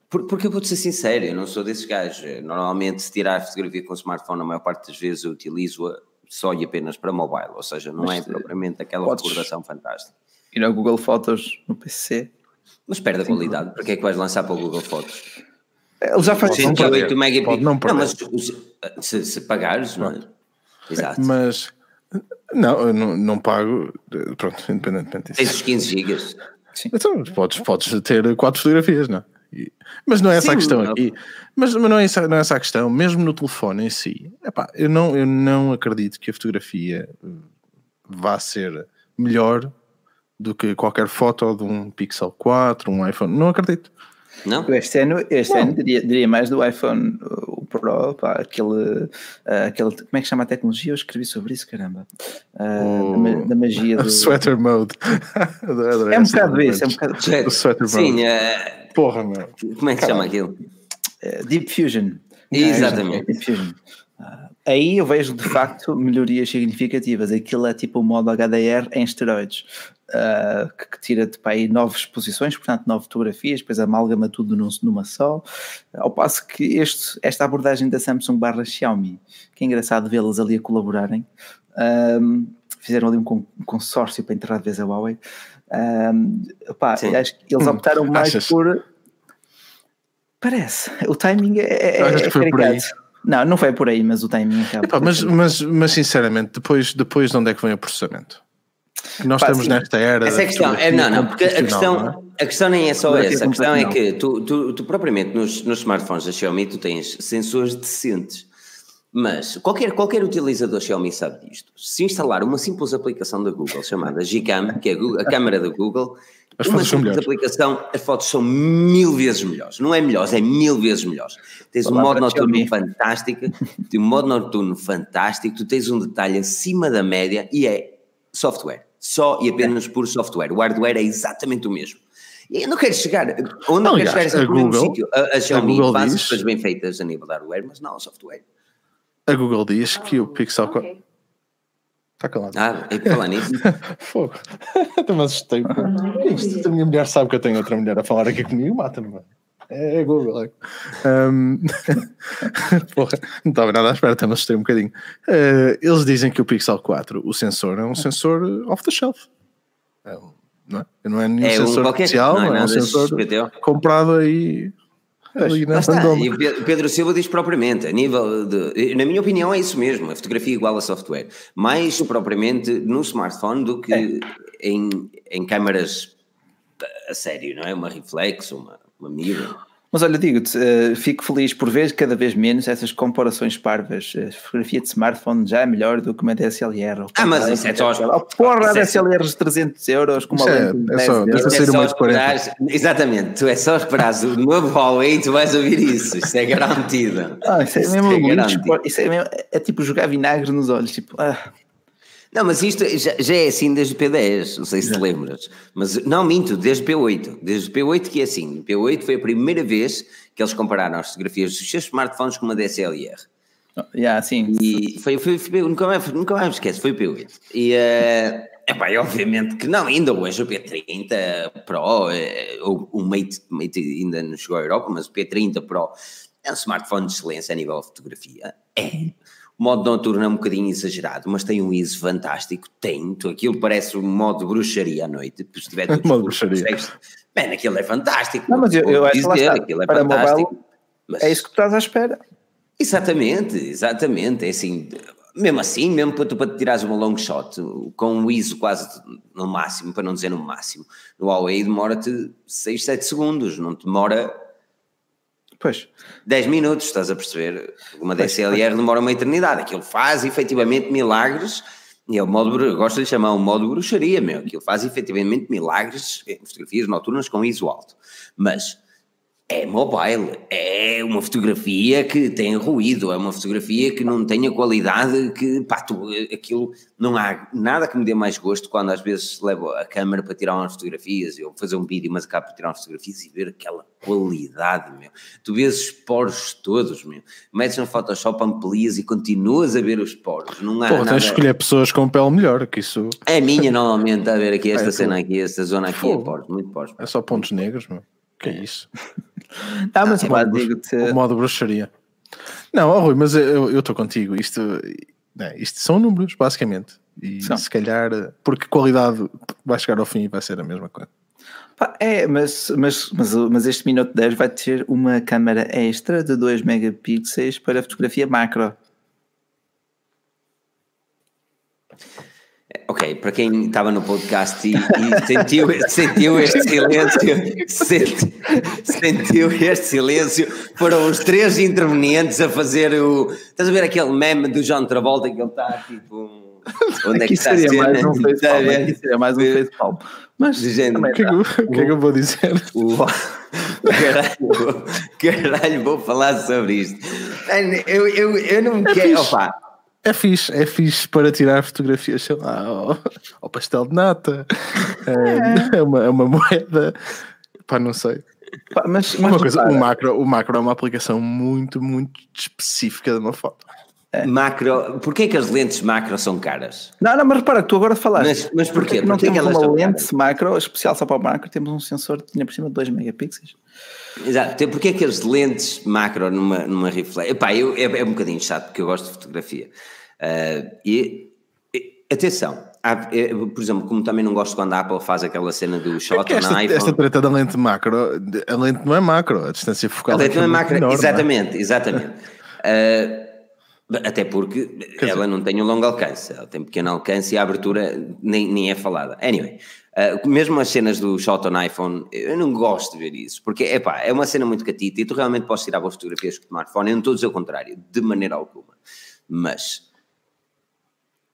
Porque eu vou-te ser sincero, eu não sou desses gajos. Normalmente, se tirar a fotografia com o smartphone, a maior parte das vezes eu utilizo-a só e apenas para mobile, ou seja, não Mas, é propriamente aquela recordação fantástica. Ir ao Google Fotos no PC. Mas perde a qualidade, para que é que vais lançar para o Google Fotos? Ele já faz 108 megapixels. Não, não, mas se, se pagares, não é? Exato. Mas não, eu não, não pago, pronto, independentemente disso. Tens os 15 gigas. Sim. Então, podes, podes ter quatro fotografias, não é? Mas não é essa Sim, a questão não. aqui. Mas, mas não, é essa, não é essa a questão. Mesmo no telefone em si, epá, eu, não, eu não acredito que a fotografia vá ser melhor do que qualquer foto de um Pixel 4, um iPhone. Não acredito. Não? Este ano, este ano diria, diria, mais do iPhone o Pro, pá, aquele, aquele. Como é que chama a tecnologia? Eu escrevi sobre isso, caramba. Uh, da, da, magia do. Sweater mode. é um bocado isso, é um bocado. O sweater mode. Sim, uh, Porra, meu. Como é que se chama aquilo? Uh, Deep Fusion. Exatamente. Deep Fusion. Uh, aí eu vejo de facto melhorias significativas. Aquilo é tipo o modo HDR em esteroides, uh, que, que tira-te para aí nove exposições, portanto, nove fotografias, depois amalgama tudo num, numa só. Ao passo que este, esta abordagem da Samsung barra Xiaomi, que é engraçado vê-las ali a colaborarem, um, fizeram ali um consórcio para entrar de vez a Huawei. Um, opá, acho que eles hum, optaram hum, mais achas? por. Parece, o timing é, é, é foi por aí. Não, não foi por aí, mas o timing acaba. Epá, mas, mas, mas sinceramente, depois, depois de onde é que vem o processamento? Nós Pá, estamos sim. nesta era. Essa é a questão. É, não, não, porque a questão. Não é? A questão nem é só essa, a questão é que tu, tu, tu propriamente nos, nos smartphones da Xiaomi tu tens sensores decentes. Mas qualquer, qualquer utilizador Xiaomi sabe disto. Se instalar uma simples aplicação da Google chamada Gcam, que é a, Google, a câmera da Google, as uma simples aplicação, as fotos são mil vezes melhores. Não é melhores, é mil vezes melhores. Tens um modo noturno fantástico, tens um modo noturno fantástico, tu tens um detalhe acima da média e é software. Só e apenas por software. O hardware é exatamente o mesmo. E eu não quero chegar, onde não, quero chegar é no mesmo sítio. A, a Xiaomi a faz coisas bem feitas a nível de hardware, mas não software. A Google diz que o Pixel 4. Okay. Está calado. Ah, e falar nisso. Fogo. Até me assustei. Isto, a minha mulher sabe que eu tenho outra mulher a falar aqui comigo, mata-me, mano. É, é Google. Um... Porra, não estava nada à espera, até me assustei um bocadinho. Uh, eles dizem que o Pixel 4, o sensor, é um sensor off the shelf. É, não é? Não é nenhum é sensor um especial, não é, é um sensor comprado aí e o Pedro Silva diz propriamente, a nível de. Na minha opinião, é isso mesmo, a fotografia igual a software. Mais propriamente no smartphone do que é. em, em câmaras a sério, não é? Uma reflex, uma, uma mirror. Mas olha, digo-te, uh, fico feliz por ver cada vez menos essas comparações parvas. A fotografia de smartphone já é melhor do que uma DSLR. Ah, mas isso é só. Oh, porra, a DSLR de 300 euros com uma é, lente é, só, é só esperar, Exatamente, tu é só esperar o novo Huawei e tu vais ouvir isso. Isso é garantido. Ah, isso é isso mesmo. É isso é, mesmo é, tipo jogar vinagre nos olhos. Tipo, ah. Não, mas isto já, já, é assim desde o P10, não sei se te lembras. Mas não minto, desde o P8. Desde o P8 que é assim. O P8 foi a primeira vez que eles compararam as fotografias dos seus smartphones com uma DSLR. Yeah, sim. E foi, foi, foi, nunca, mais, nunca mais me esquece, foi o P8. E, uh, epá, obviamente que não, ainda hoje o P30 Pro, uh, o, Mate, Mate ainda não chegou à Europa, mas o P30 Pro é um smartphone de excelência a nível de fotografia. É o modo noturno é um bocadinho exagerado, mas tem um ISO fantástico. Tem, tu, aquilo parece um modo bruxaria à noite. Se tiver tudo modo bruxaria. Bem, aquilo é fantástico. Não, mas eu, eu acho que aquilo é fantástico. Mobile, mas... É isso que tu estás à espera. Exatamente, exatamente. É assim, mesmo assim, mesmo para tu para te tirares uma long shot com um ISO quase no máximo, para não dizer no máximo, no Huawei demora-te 6, 7 segundos, não demora Pois. 10 minutos, estás a perceber? Uma DSLR demora uma eternidade. Aquilo faz efetivamente milagres. E é o modo, eu gosto de chamar o modo bruxaria, meu. Aquilo faz efetivamente milagres em fotografias noturnas com ISO alto. Mas é mobile, é uma fotografia que tem ruído, é uma fotografia que não tem a qualidade que, pá, tu, aquilo, não há nada que me dê mais gosto quando às vezes levo a câmera para tirar umas fotografias, eu fazer um vídeo, mas acabo por tirar umas fotografias e ver aquela qualidade, meu. Tu vês os poros todos, meu. Metes no Photoshop, amplias e continuas a ver os poros, não há Pô, nada... tens de escolher pessoas com pele melhor, que isso... É minha, normalmente, a ver aqui esta é, cena aqui, esta zona aqui, é poros, muito poros. É só pontos negros, meu. Que é isso? Ah, mas ah, digo-te. O modo bruxaria. Não, oh, Rui, mas eu estou contigo. Isto, é, isto são números, basicamente. E são. se calhar, porque qualidade vai chegar ao fim e vai ser a mesma coisa. é, mas, mas, mas, mas este Minuto 10 vai ter uma câmera extra de 2 megapixels para fotografia macro. Ok, para quem estava no podcast e, e sentiu, sentiu este silêncio, senti, sentiu este silêncio, foram os três intervenientes a fazer o. Estás a ver aquele meme do John Travolta que ele está tipo. Onde é que está seria mais um facepalm, aqui seria mais um facepalm. Mas, gente, o que, é que, que, é que eu vou dizer? O, caralho, caralho, vou falar sobre isto. Eu, eu, eu não é quero. Opa, é fixe, é fixe para tirar fotografias, sei lá, ao, ao pastel de nata, é, é, uma, é uma moeda, pá, não sei. Pá, mas, mas uma coisa, o macro, o macro é uma aplicação muito, muito específica de uma foto. É. Macro, porquê é que as lentes macro são caras? Não, não, mas repara, tu agora falaste. Mas, mas porquê? Porque não porquê temos uma lente caras? macro especial só para o macro, temos um sensor que tinha por cima de 2 megapixels. Exato, porquê é que as lentes macro numa, numa reflex? Epá, eu, é, é um bocadinho chato porque eu gosto de fotografia. Uh, e, e, atenção, há, é, por exemplo, como também não gosto quando a Apple faz aquela cena do shot é esta, na iPhone. Esta treta da lente macro, a lente não é macro, a distância focal a lente não é macro, exatamente, exatamente. uh, Até porque Quer ela dizer... não tem um longo alcance, ela tem pequeno alcance e a abertura nem, nem é falada. Anyway, uh, mesmo as cenas do shot on iPhone, eu não gosto de ver isso, porque epá, é uma cena muito catita e tu realmente podes tirar boas fotografias com o smartphone, eu não estou a dizer o contrário, de maneira alguma. Mas,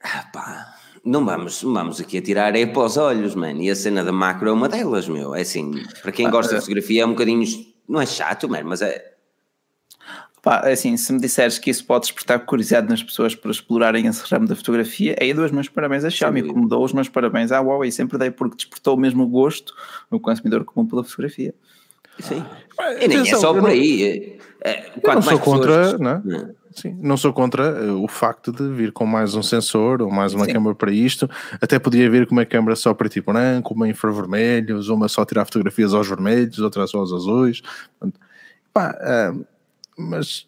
epá, não vamos, não vamos aqui a tirar é para os olhos, mano, e a cena da macro é uma delas, meu. É assim, para quem gosta de fotografia é um bocadinho, não é chato, mano, mas é Pá, é assim, se me disseres que isso pode despertar curiosidade nas pessoas para explorarem esse ramo da fotografia, aí dou os meus parabéns à Xiaomi, como dou os meus parabéns à Huawei, sempre dei porque despertou o mesmo gosto no consumidor comum pela fotografia. Sim. Ah, e nem é só por aí. É, é não sou contra, pessoas... não, é? Sim, não sou contra eh, o facto de vir com mais um sensor ou mais uma Sim. câmera para isto. Até podia vir com uma câmera só preto e branco, uma infravermelhos, uma só tirar fotografias aos vermelhos, outra só aos azuis. Pá, uh, mas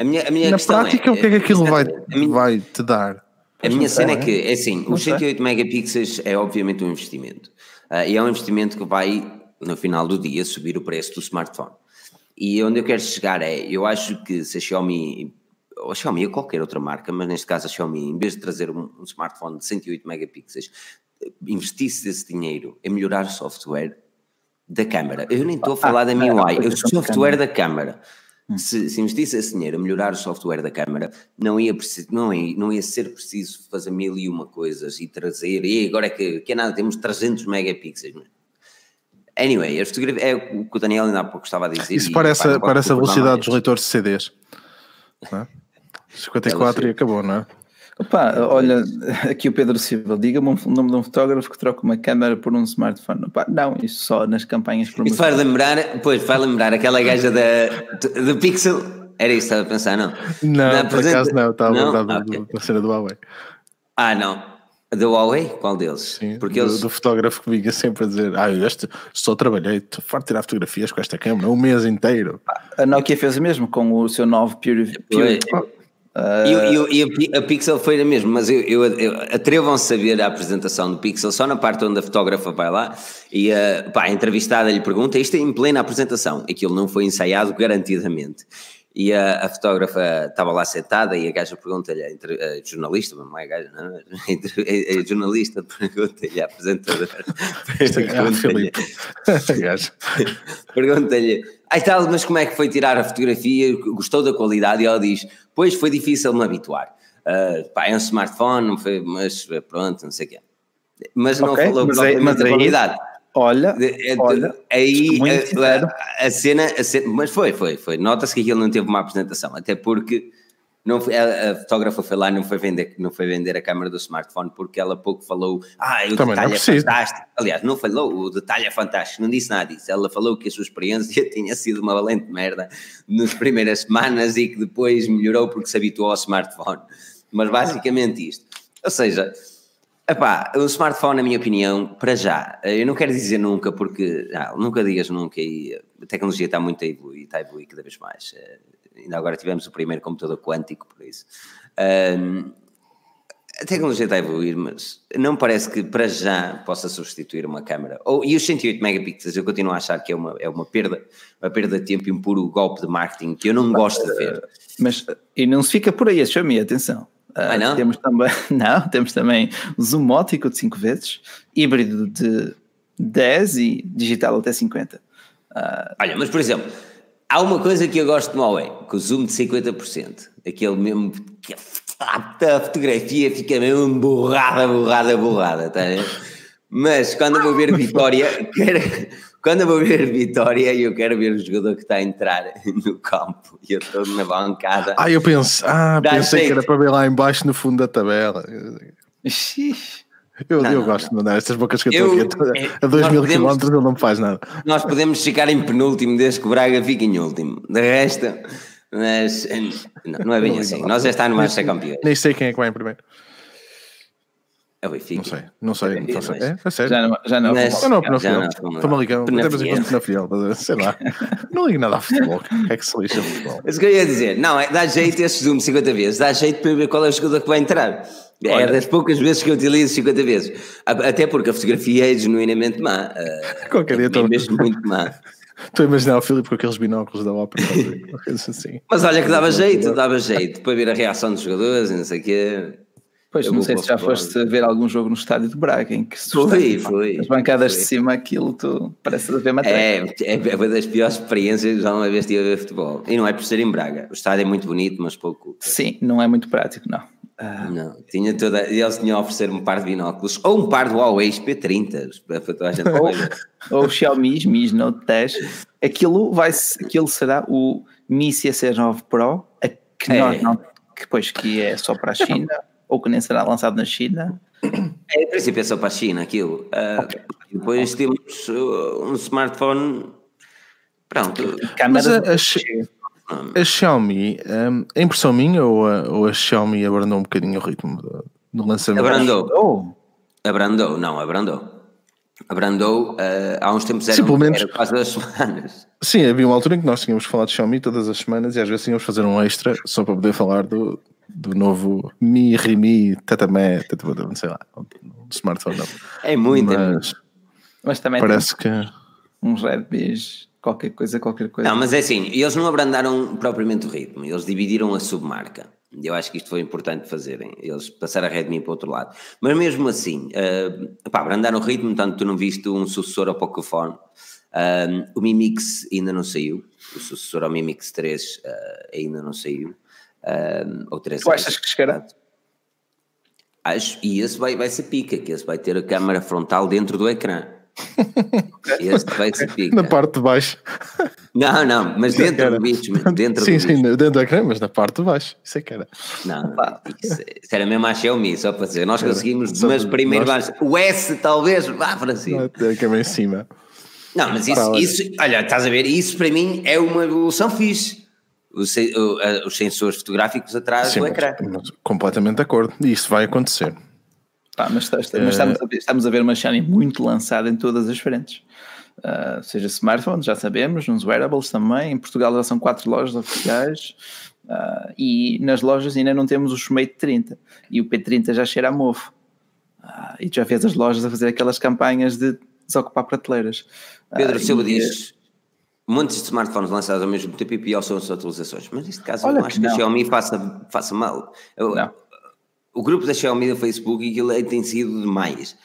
a minha, a minha na prática, é, o que é que aquilo vai, minha, vai te dar? A minha cena é que, é assim, os 108 megapixels é obviamente um investimento. Uh, e é um investimento que vai, no final do dia, subir o preço do smartphone. E onde eu quero chegar é, eu acho que se a Xiaomi, ou a Xiaomi ou qualquer outra marca, mas neste caso a Xiaomi, em vez de trazer um, um smartphone de 108 megapixels, investisse esse dinheiro em melhorar o software da câmara. Eu nem estou a falar ah, da MIUI, ah, o software da câmara. Hum. Se, se, investisse esse dinheiro a melhorar o software da câmara, não ia, não, ia, não ia ser preciso fazer mil e uma coisas e trazer, e agora é que, que é nada, temos 300 megapixels. Anyway, é o que o Daniel ainda há pouco estava a dizer. Isso e, parece, pá, parece a velocidade dos leitores de CDs. Não é? 54 e acabou, não é? Opa, olha, aqui o Pedro Silva, diga-me o um, nome de um fotógrafo que troca uma câmera por um smartphone. Opa, não, isso só nas campanhas promocionais. Isso vai lembrar, pois, vai lembrar aquela gaja da, do Pixel. Era isso que estava a pensar, não? Não, Na por acaso não, estava a lembrar okay. da cena do Huawei. Ah, não. Do Huawei? Qual deles? Sim, Porque do, eles... do fotógrafo que vinha sempre a dizer: Ah, eu este, só trabalhei, estou farto de tirar fotografias com esta câmera um mês inteiro. A Nokia fez o mesmo com o seu novo Pure. Pure. Uh... E, e, a Pixel foi a mesma, mas eu, eu, eu atrevam-se a ver a apresentação do Pixel só na parte onde a fotógrafa vai lá e a, pá, a entrevistada lhe pergunta, isto é em plena apresentação, aquilo não foi ensaiado garantidamente. E a, a fotógrafa estava lá sentada e a gaja pergunta-lhe, a, a, jornalista, não é? A gaja, não, a, a jornalista pergunta-lhe, a apresentadora, pergunta-lhe, pergunta-lhe, ai tal, mas como é que foi tirar a fotografia, gostou da qualidade? E ela diz, pois foi difícil me habituar, uh, pá, é um smartphone, mas pronto, não sei o quê. Mas não okay, falou mas é, mas da qualidade. Olha, é, olha, aí a, a, cena, a, cena, mas foi, foi, foi. Nota-se que aquilo não teve uma apresentação, até porque não a, a, fotógrafa foi lá não foi vender não foi vender a câmera do smartphone porque ela pouco falou ah o Também detalhe é fantástico. Aliás não falou o detalhe é fantástico. Não disse nada disso. Ela falou que a sua experiência tinha sido uma valente merda nas primeiras semanas e que depois melhorou porque se habituou ao smartphone. Mas basicamente isto. Ou seja Epá, o smartphone, na minha opinião, para já, eu não quero dizer nunca, porque ah, nunca digas nunca e a tecnologia está muito a evoluir, está a evoluir cada vez mais. Ainda agora tivemos o primeiro computador quântico, por isso. Uh, a tecnologia está a evoluir, mas não parece que para já possa substituir uma câmera. Ou, e os 108 megapixels eu continuo a achar que é uma, é uma perda, uma perda de tempo e um puro golpe de marketing que eu não gosto de ver. Mas, e não se fica por aí, chame atenção. Ah, não? Temos também, não, temos também zoom óptico de 5 vezes, híbrido de 10 e digital até 50. Uh, ah, Olha, mas por exemplo, há uma coisa que eu gosto no Huawei, com o zoom de 50%, aquele mesmo que a fotografia fica mesmo borrada, borrada, borrada, tá Mas quando eu vou ver Vitória, quero, quando eu vou ver Vitória, eu quero ver o jogador que está a entrar no campo e eu estou na bancada. Ah, eu penso, ah, pensei jeito. que era para ver lá embaixo no fundo da tabela. Eu, não, eu não, gosto não. de mandar estas bocas que eu estou aqui a 2 mil quilómetros, ele não me faz nada. Nós podemos ficar em penúltimo desde que o Braga fique em último. De resto, mas não, não é bem assim. Nós já estamos mais a ser campeões. Nem sei quem é que vai em primeiro. É o Benfica. Não sei, não sei. Entendi, não sei. É, é sério. Já não, já não, mas, não, não, não, Estou-me a ligar, na fiel, sei lá. Não ligo nada a futebol. É que se lixa o futebol. Mas o que eu ia dizer, não, é, dá jeito esse zoom 50 vezes, dá jeito para ver qual é o jogador que vai entrar. É Olha, das poucas vezes que eu utilizo 50 vezes. Até porque a fotografia é genuinamente má. Qualquer dia é mesmo muito má. Estou a imaginar o Filipe com aqueles binóculos da ópera. assim. Mas olha que dava jeito, dava jeito para ver a reação dos jogadores e não sei o quê. Pois, eu não sei se já foste ver algum jogo no estádio de Braga em que se foi, foi, as bancadas foi. de cima, aquilo tu parece ver matéria. É, é uma das piores experiências já uma vez estive a ver futebol. E não é por ser em Braga. O estádio é muito bonito, mas pouco. Sim, não é muito prático, não. Ah. Não, tinha toda. Eles tinham a oferecer um par de binóculos ou um par de Huawei P30 para toda a gente ou, ou Xiaomi Mi Note 10. Aquilo, vai, aquilo será o Mi C9 Pro, que, é. nós não, que, pois, que é só para a China ou que nem será lançado na China. É, em princípio é só para a China aquilo. Uh, okay. Depois okay. temos uh, um smartphone. Pronto. Mas a, a, a Xiaomi, um, a impressão minha ou a, ou a Xiaomi abrandou um bocadinho o ritmo do, do lançamento? Abrandou. Abrandou, não, abrandou. Abrandou uh, há uns tempos, era, Sim, era quase duas semanas. Sim, havia uma altura em que nós tínhamos falado de Xiaomi todas as semanas e às vezes tínhamos de fazer um extra só para poder falar do, do novo Mi, Rimi, Tatamé, não sei lá, do smartphone. Não. É muito, mas, é muito. Mas também parece que uns Redmis, qualquer coisa, qualquer coisa. Não, mas é assim, eles não abrandaram propriamente o ritmo, eles dividiram a submarca. Eu acho que isto foi importante fazerem, eles passaram a Redmi para o outro lado. Mas mesmo assim, uh, pá, abrandaram o ritmo, tanto tu não viste um sucessor ao Pocophone. Uh, o Mi Mix ainda não saiu, o sucessor ao Mi Mix 3 uh, ainda não saiu um, ou três Tu achas que chegará? Acho, e esse vai, vai ser pica, que esse vai ter a câmara frontal dentro do ecrã. Esse vai pica. Na parte de baixo. Não, não, mas dentro do bicho, dentro sim, do sim, bicho. dentro do ecrã, mas na parte de baixo. Isso é que era. Não, isso, isso era mesmo a Xiaomi, só para dizer. Nós conseguimos, só mas primeiro nós... o S talvez vá para cima. A câmera em cima. Não, mas isso, isso, olha, estás a ver, isso para mim é uma evolução fixe os, os sensores fotográficos atrás Sim, do ecrã. Mas, completamente de acordo. E isso vai acontecer. Ah, mas, mas estamos, a ver, estamos, a ver, uma Xiaomi muito lançada em todas as frentes. Uh, seja smartphones, já sabemos, nos wearables também. Em Portugal já são quatro lojas oficiais. Uh, e nas lojas ainda não temos o Mate 30. E o P30 já cheira a mofo. Uh, e já fez as lojas a fazer aquelas campanhas de desocupar prateleiras. Pedro Silva diz: montes de smartphones lançados ao mesmo tempo e pior são as atualizações. Mas neste caso Olha eu acho que, que a Xiaomi faça, faça mal. Eu, o grupo da Xiaomi do Facebook aquilo tem sido demais.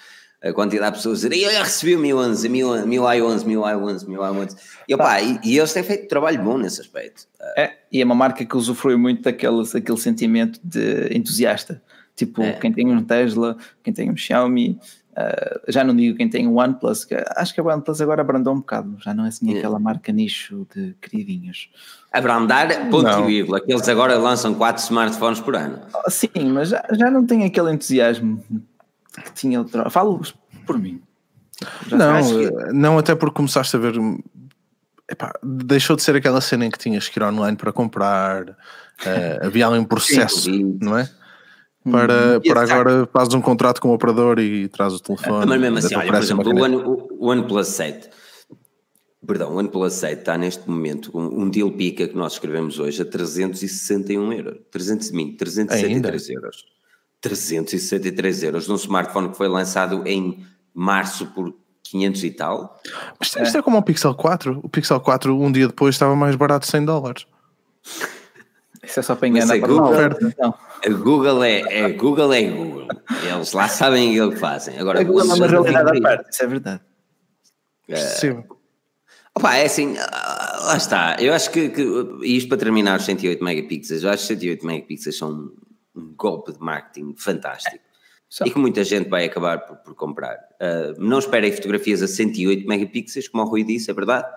A quantidade de pessoas dizerem, eu já recebi o Mi 11, Mi, Mi i11, Mi i11, Mi i11. E, opa, e, e, eles têm feito trabalho bom nesse aspecto. É, e é uma marca que usufrui muito daquele, daquele sentimento de entusiasta. Tipo, é. quem tem um Tesla, quem tem um Xiaomi, Uh, já não digo quem tem o OnePlus, que acho que a OnePlus agora abrandou um bocado, já não é assim aquela marca nicho de queridinhos. Abrandar, ponto não. e vírgula, que eles agora lançam 4 smartphones por ano. Ah, sim, mas já, já não tem aquele entusiasmo que tinha outro. Falo por mim. Já não, que... não, até porque começaste a ver. Epá, deixou de ser aquela cena em que tinhas que ir online para comprar, uh, havia ali um processo, sim, não é? Para, para agora fazes um contrato com o operador e traz o telefone. Mas mesmo assim, olha, por exemplo, o, One, o OnePlus 7, perdão, o OnePlus 7 está neste momento um, um deal pica que nós escrevemos hoje a 361 euros. 300, 363 Ainda? euros. 363 euros num smartphone que foi lançado em março por 500 e tal. Mas isto é, é como o Pixel 4. O Pixel 4 um dia depois estava mais barato 100 dólares. Isso é só para enganar para Google, então. A Google é, é, Google é Google. Eles lá sabem o que fazem. Agora, a Google é uma realidade à parte, isso é verdade. É, Sim. Opa, é assim, ah, lá está. Eu acho que, que isto para terminar os 108 megapixels, eu acho que 108 megapixels são um golpe de marketing fantástico. É. E que muita gente vai acabar por, por comprar. Uh, não esperem fotografias a 108 megapixels, como o Rui disse, é verdade.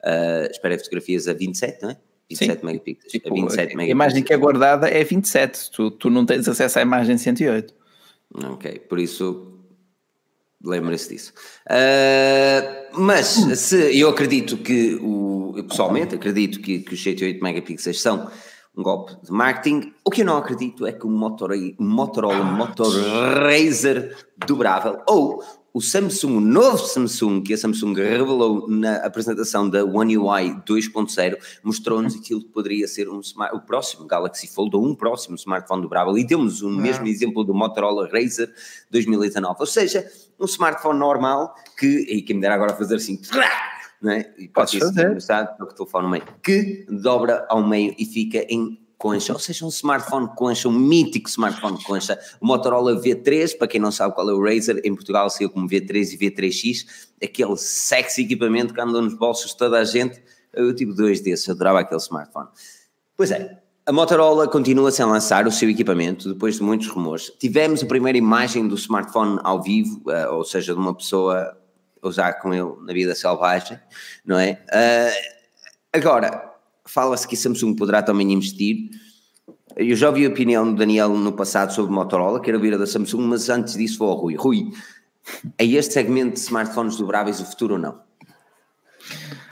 Uh, esperem fotografias a 27, não é? 27 Sim. megapixels. Tipo, 27 megapixels. A imagem que é guardada é 27, tu, tu não tens acesso à imagem 108. Ok, por isso lembre-se disso. Uh, mas se eu acredito que o eu pessoalmente acredito que, que os 108 megapixels são um golpe de marketing. O que eu não acredito é que o Motorola, Motorola Motor Razer dobrável ou o Samsung, o novo Samsung, que a Samsung revelou na apresentação da One UI 2.0, mostrou-nos aquilo que poderia ser um smart, o próximo Galaxy Fold ou um próximo smartphone dobrável e deu-nos o mesmo exemplo do Motorola Razer 2019, ou seja, um smartphone normal que, e quem me dera agora fazer assim, não é? E pode fazer. o telefone meio, que dobra ao meio e fica em concha, ou seja, um smartphone concha, um mítico smartphone concha, o Motorola V3, para quem não sabe qual é o Razer, em Portugal saiu como V3 e V3X, aquele sexy equipamento que andam nos bolsos de toda a gente, eu tive dois desses, adorava aquele smartphone. Pois é, a Motorola continua sem lançar o seu equipamento depois de muitos rumores. Tivemos a primeira imagem do smartphone ao vivo, uh, ou seja, de uma pessoa usar com ele na vida selvagem, não é? Uh, agora, fala-se que Samsung poderá também investir. Eu já ouvi a opinião do Daniel no passado sobre Motorola, que era a da Samsung, mas antes disso vou ao Rui. Rui, é este segmento de smartphones dobráveis o futuro ou não?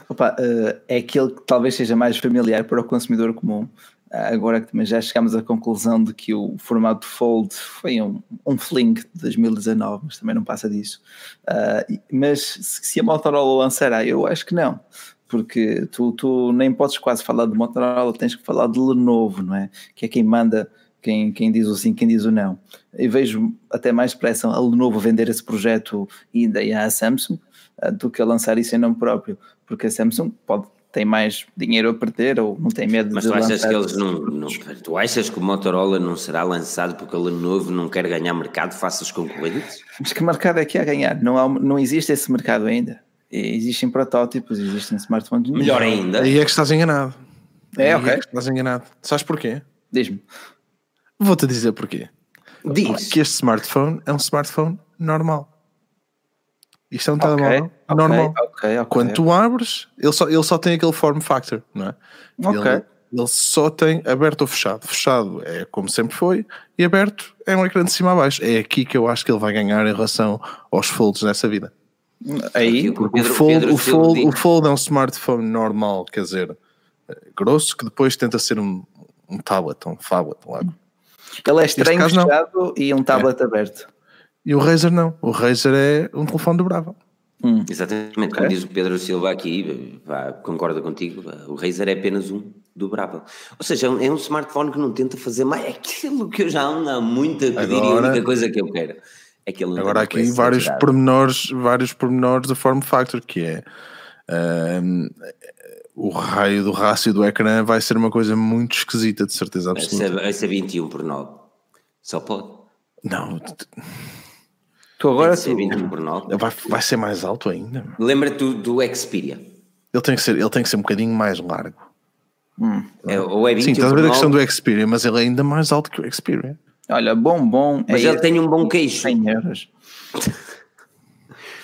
Opa, uh, é aquele que talvez seja mais familiar para o consumidor comum agora que também já chegamos à conclusão de que o formato Fold foi um, um fling de 2019, mas também não passa disso. Uh, mas se a Motorola lançará, eu acho que não, porque tu, tu nem podes quase falar de Motorola, tens que falar de Lenovo, não é? Que é quem manda, quem, quem diz o sim, quem diz o não. E vejo até mais pressa a Lenovo vender esse projeto e daí à Samsung uh, do que a lançar isso em nome próprio, porque a Samsung pode tem mais dinheiro a perder ou não tem medo Mas de. Tu achas que eles não, não, Tu achas que o Motorola não será lançado porque o Lenovo não quer ganhar mercado face aos concorrentes? Mas que mercado é que há ganhar? Não, há, não existe esse mercado ainda. Existem protótipos, existem smartphones. Melhor ainda. Aí é que estás enganado. É, Aí ok. É que estás enganado. Sabes porquê? Diz-me. Vou-te dizer porquê. Diz. Porque este smartphone é um smartphone normal. Isto é um okay, telemóvel okay, normal. Okay, Quando tu abres, ele só, ele só tem aquele form factor, não é? Ele, ele só tem aberto ou fechado. Fechado é como sempre foi, e aberto é um ecrã de cima a baixo. É aqui que eu acho que ele vai ganhar em relação aos folds nessa vida. Aí, o, Pedro, o, fold, Pedro o, fold, o fold é um smartphone normal, quer dizer, grosso, que depois tenta ser um, um tablet, um phablet. Ele é estranho fechado não. e um tablet é. aberto. E o Razer não. O Razer é um telefone dobrável. Hum. Exatamente, okay. como diz o Pedro Silva aqui, pá, concorda contigo, o Razer é apenas um dobrável. Ou seja, é um smartphone que não tenta fazer mais aquilo que eu já ando há muito a pedir agora, e a única coisa que eu quero. É que ele agora aqui vários pormenores, vários pormenores do form factor, que é um, o raio do rácio do ecrã vai ser uma coisa muito esquisita, de certeza absoluta. Vai ser 21 por 9. Só pode. Não. Tu agora ser 21 por 9. Vai, vai ser mais alto ainda. Lembra-te do, do Xperia. Ele tem, que ser, ele tem que ser um bocadinho mais largo. Hum. É, ou é 21 Sim, estás a ver a questão do Xperia, mas ele é ainda mais alto que o Xperia. Olha, bom, bom. Mas é ele tem um bom queixo. 100 euros.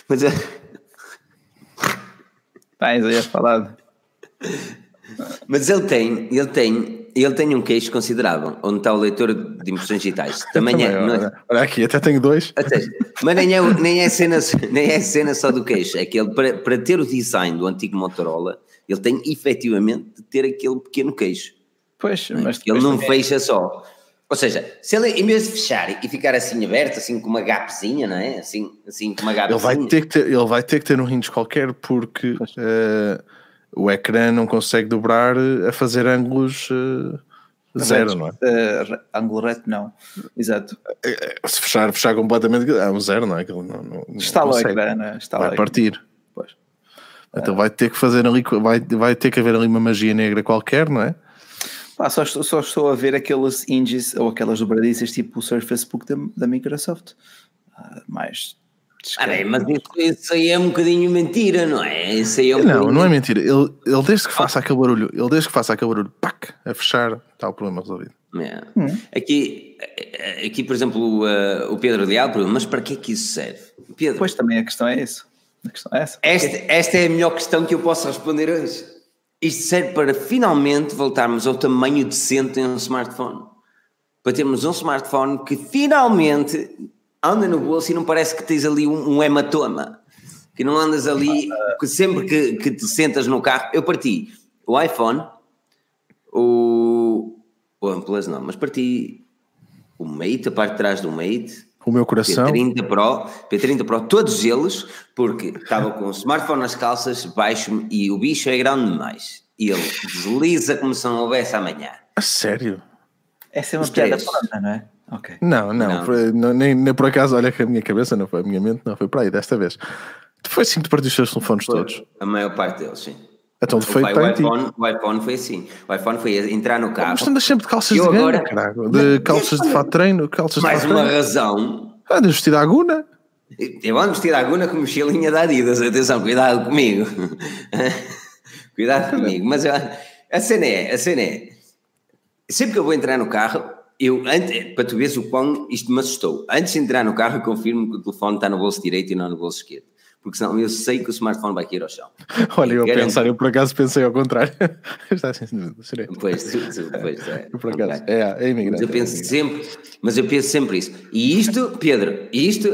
mas é. Pais, eu ia falar. Mas ele tem, ele tem ele tem um queixo considerável, onde está o leitor de impressões digitais. Também, Também é, olha, olha, aqui, até tenho dois. Até, mas nem é, nem, é cena, nem é cena só do queixo, é que ele, para, para ter o design do antigo Motorola, ele tem efetivamente de ter aquele pequeno queixo. Pois, é? mas ele não fecha só. Ou seja, se ele em vez de fechar e ficar assim aberto, assim com uma gapzinha, não é? Assim, assim com uma gapzinha. Ele vai ter que ter, ele vai ter, que ter um hinge qualquer porque. Uh, o ecrã não consegue dobrar a fazer ângulos uh, zero, não é? Uh, ângulo reto, não. Exato. Eh, se fechar, fechar completamente, é um zero, não é? Não, não, está lá o ecrã, não é? Está vai partir. Pois. Então vai ter que fazer ali, vai, vai ter que haver ali uma magia negra qualquer, não é? Pá, só, estou, só estou a ver aqueles hinges ou aquelas dobradiças tipo o Surface Book da, da Microsoft. Uh, mais ah, bem, mas isso, isso, aí é um bocadinho mentira, não é? Isso aí é um não, bocadinho... não é mentira. Ele, ele desde que faça aquele barulho, ele desde que faça aquele barulho, pac, a fechar, está o problema resolvido. É. Hum. Aqui, aqui, por exemplo, o, o Pedro Leal pergunta, mas para que é que isso serve? Pedro, pois também a questão é isso. A questão é essa. Esta, esta é a melhor questão que eu posso responder hoje. Isto serve para finalmente voltarmos ao tamanho decente em um smartphone. Para termos um smartphone que finalmente anda no bolso e não parece que tens ali um, um hematoma. Que não andas ali, que sempre que, que te sentas no carro. Eu parti o iPhone, o, o OnePlus não, mas parti o Mate, a parte de trás do Mate. O meu coração. P30 Pro, P30 Pro, todos eles, porque estava com o smartphone nas calças, baixo e o bicho é grande demais. E ele desliza como se não houvesse amanhã. A sério? Essa é uma piada pronta, não é? Não, não, não. Foi, não nem, nem, por acaso, olha que a minha cabeça não foi, a minha mente não foi para aí desta vez. Foi assim que tu partiste os telefones foi, todos? A maior parte deles, sim. Então o, foi o, iPhone, o iPhone foi assim. O iPhone foi entrar no carro. Mas andas sempre de calças eu de agora, caralho. De calças de fato treino, calças mais de treino. Mais uma razão. Andas vestido à guna. Eu ando vestido à guna com mochilinha da Adidas. Atenção, cuidado comigo. cuidado comigo. Mas a cena é, a cena é, sempre que eu vou entrar no carro, eu, antes, para tu veres o quão isto me assustou, antes de entrar no carro eu confirmo que o telefone está no bolso direito e não no bolso esquerdo porque senão eu sei que o smartphone vai cair ao chão. Olha, eu, pensar, eu por acaso pensei ao contrário. Está assim, pois, pois é. Eu por acaso, okay. é, é imigrante. Mas eu penso é sempre, mas eu penso sempre isso. E isto, Pedro, isto